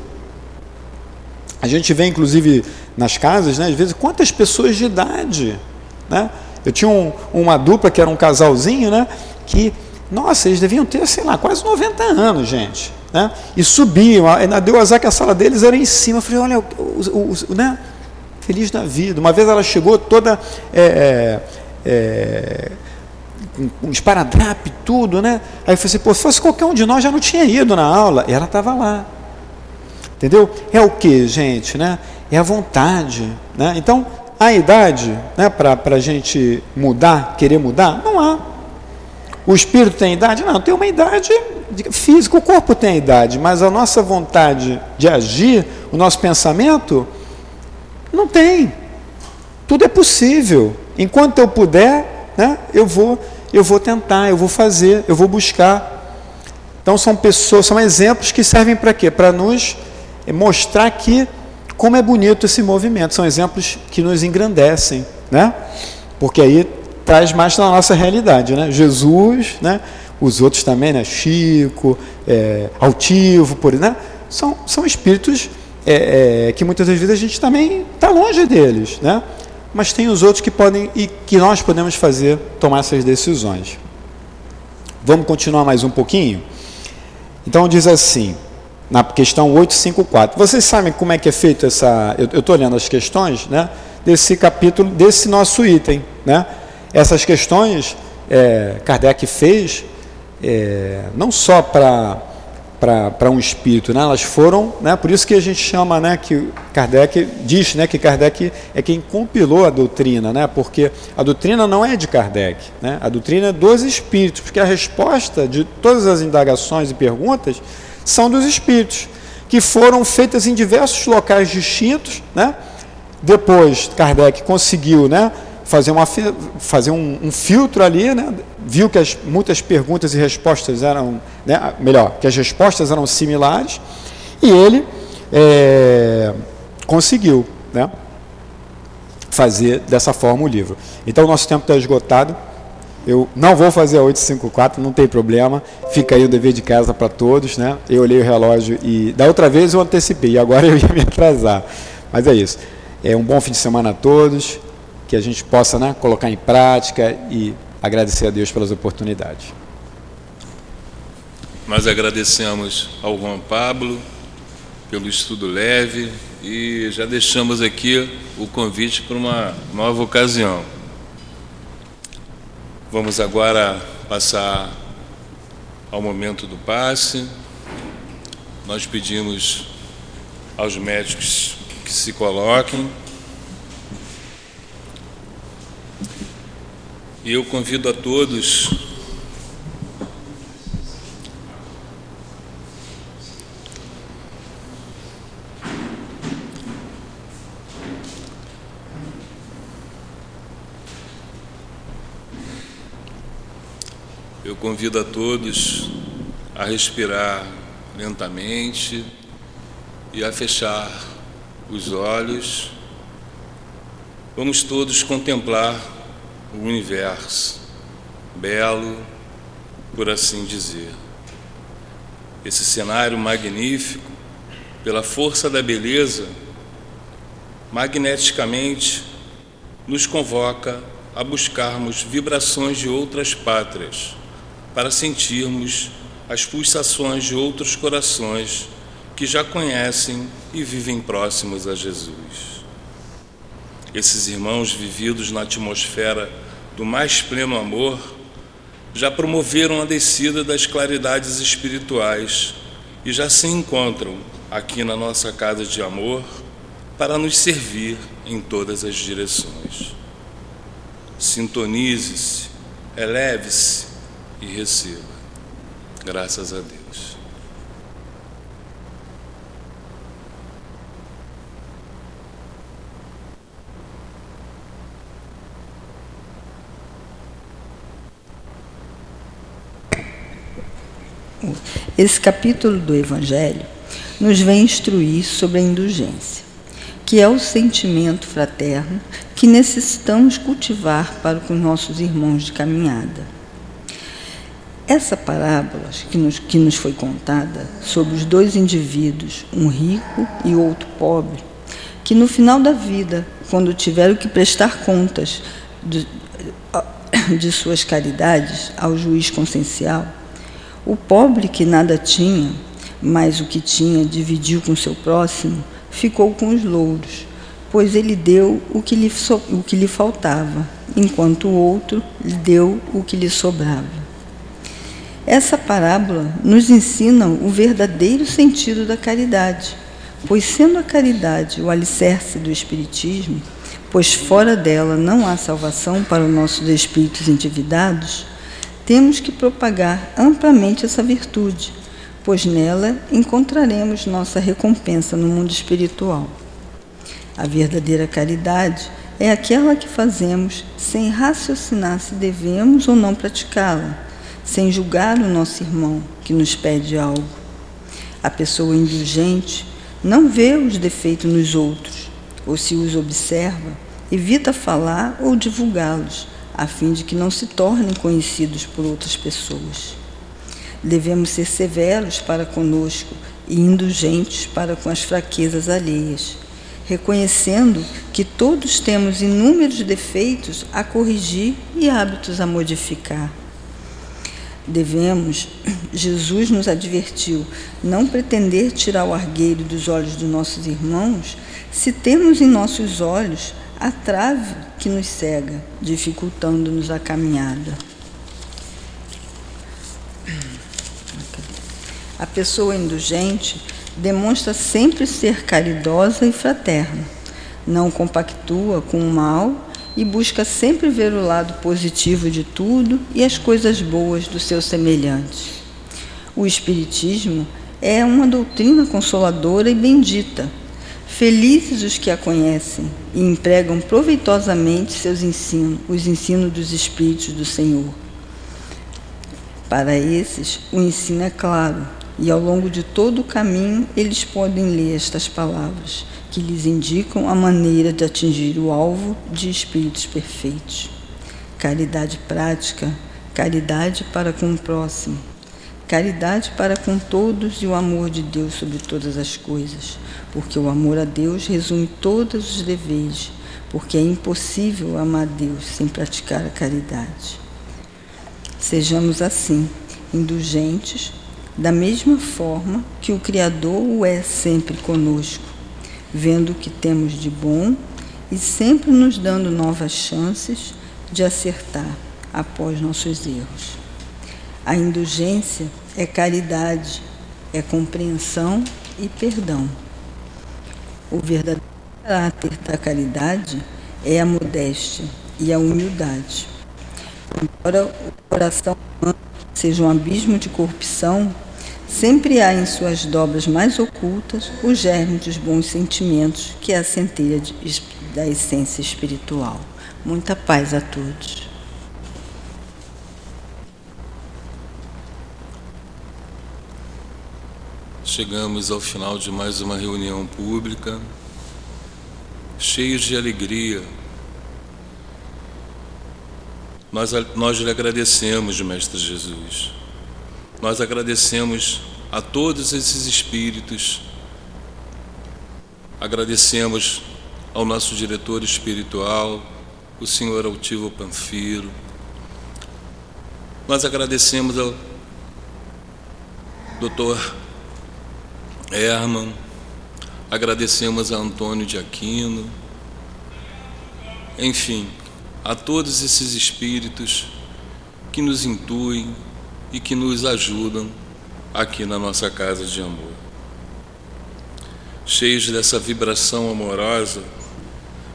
A gente vê, inclusive, nas casas, né, às vezes, quantas pessoas de idade. Né? Eu tinha um, uma dupla que era um casalzinho, né, que, nossa, eles deviam ter, sei lá, quase 90 anos, gente. Né? E subiam, deu azar que a sala deles era em cima. Eu falei, olha, o, o, o né? feliz da vida. Uma vez ela chegou toda é, é, é um esparadrape, tudo, né? Aí eu falei assim, pô, se fosse qualquer um de nós já não tinha ido na aula. E ela estava lá. Entendeu? É o que, gente, né? É a vontade. Né? Então, a idade né, para a gente mudar, querer mudar, não há. O espírito tem idade? Não, tem uma idade física, o corpo tem idade, mas a nossa vontade de agir, o nosso pensamento, não tem. Tudo é possível. Enquanto eu puder, né, eu vou, eu vou tentar, eu vou fazer, eu vou buscar. Então são pessoas, são exemplos que servem para quê? Para nos mostrar que como é bonito esse movimento. São exemplos que nos engrandecem, né? Porque aí traz mais na nossa realidade, né? Jesus, né? Os outros também, né? Chico, é, Altivo, por né? São, são espíritos é, é, que muitas das vezes a gente também está longe deles, né? Mas tem os outros que podem e que nós podemos fazer tomar essas decisões. Vamos continuar mais um pouquinho? Então diz assim, na questão 854. Vocês sabem como é que é feito essa. Eu estou olhando as questões né, desse capítulo, desse nosso item. Né? Essas questões é, Kardec fez é, não só para para um espírito, né? elas foram, né? por isso que a gente chama, né, que Kardec diz, né, que Kardec é quem compilou a doutrina, né? porque a doutrina não é de Kardec, né? a doutrina é dos espíritos, porque a resposta de todas as indagações e perguntas são dos espíritos, que foram feitas em diversos locais distintos, né? depois Kardec conseguiu, né, fazer, uma, fazer um, um filtro ali, né? viu que as, muitas perguntas e respostas eram, né? melhor, que as respostas eram similares, e ele é, conseguiu né? fazer dessa forma o livro. Então, o nosso tempo está esgotado. Eu não vou fazer a 854, não tem problema. Fica aí o dever de casa para todos, né? Eu olhei o relógio e da outra vez eu antecipei, agora eu ia me atrasar. Mas é isso. É um bom fim de semana a todos que a gente possa né, colocar em prática e agradecer a Deus pelas oportunidades. Nós agradecemos ao Juan Pablo pelo estudo leve e já deixamos aqui o convite para uma nova ocasião. Vamos agora passar ao momento do passe. Nós pedimos aos médicos que se coloquem. E eu convido a todos Eu convido a todos a respirar lentamente e a fechar os olhos. Vamos todos contemplar o universo, belo, por assim dizer. Esse cenário magnífico, pela força da beleza, magneticamente nos convoca a buscarmos vibrações de outras pátrias, para sentirmos as pulsações de outros corações que já conhecem e vivem próximos a Jesus esses irmãos vividos na atmosfera do mais pleno amor, já promoveram a descida das claridades espirituais e já se encontram aqui na nossa casa de amor para nos servir em todas as direções. Sintonize-se, eleve-se e receba. Graças a Deus. Esse capítulo do Evangelho nos vem instruir sobre a indulgência, que é o sentimento fraterno que necessitamos cultivar para com nossos irmãos de caminhada. Essa parábola que nos, que nos foi contada sobre os dois indivíduos, um rico e outro pobre, que no final da vida, quando tiveram que prestar contas de, de suas caridades ao juiz consciencial, o pobre que nada tinha, mas o que tinha dividiu com seu próximo, ficou com os louros, pois ele deu o que lhe, so, o que lhe faltava, enquanto o outro deu o que lhe sobrava. Essa parábola nos ensina o verdadeiro sentido da caridade, pois, sendo a caridade o alicerce do Espiritismo, pois fora dela não há salvação para os nossos espíritos endividados, temos que propagar amplamente essa virtude, pois nela encontraremos nossa recompensa no mundo espiritual. A verdadeira caridade é aquela que fazemos sem raciocinar se devemos ou não praticá-la, sem julgar o nosso irmão que nos pede algo. A pessoa indulgente não vê os defeitos nos outros, ou se os observa, evita falar ou divulgá-los, a fim de que não se tornem conhecidos por outras pessoas. Devemos ser severos para conosco e indulgentes para com as fraquezas alheias reconhecendo que todos temos inúmeros defeitos a corrigir e hábitos a modificar. Devemos, Jesus nos advertiu, não pretender tirar o argueiro dos olhos dos nossos irmãos se temos em nossos olhos a trave que nos cega, dificultando-nos a caminhada. A pessoa indulgente demonstra sempre ser caridosa e fraterna, não compactua com o mal e busca sempre ver o lado positivo de tudo e as coisas boas do seu semelhante. O Espiritismo é uma doutrina consoladora e bendita. Felizes os que a conhecem e empregam proveitosamente seus ensinos, os ensinos dos Espíritos do Senhor. Para esses, o ensino é claro, e ao longo de todo o caminho eles podem ler estas palavras, que lhes indicam a maneira de atingir o alvo de espíritos perfeitos. Caridade prática, caridade para com o próximo, caridade para com todos e o amor de Deus sobre todas as coisas, porque o amor a Deus resume todos os deveres, porque é impossível amar Deus sem praticar a caridade. Sejamos assim, indulgentes, da mesma forma que o Criador o é sempre conosco, vendo o que temos de bom e sempre nos dando novas chances de acertar após nossos erros. A indulgência é caridade, é compreensão e perdão. O verdadeiro caráter da caridade é a modéstia e a humildade. Embora o coração humano seja um abismo de corrupção, Sempre há em suas dobras mais ocultas o germe dos bons sentimentos, que é a centelha de, da essência espiritual. Muita paz a todos. Chegamos ao final de mais uma reunião pública, cheios de alegria. Nós, nós lhe agradecemos, Mestre Jesus. Nós agradecemos a todos esses espíritos, agradecemos ao nosso diretor espiritual, o senhor Altivo Panfiro, nós agradecemos ao doutor Herman, agradecemos a Antônio de Aquino, enfim, a todos esses espíritos que nos intuem, e que nos ajudam aqui na nossa casa de amor. Cheios dessa vibração amorosa,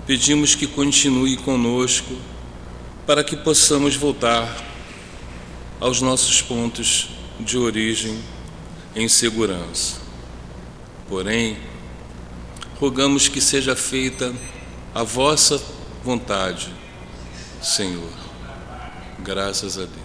pedimos que continue conosco para que possamos voltar aos nossos pontos de origem em segurança. Porém, rogamos que seja feita a vossa vontade, Senhor. Graças a Deus.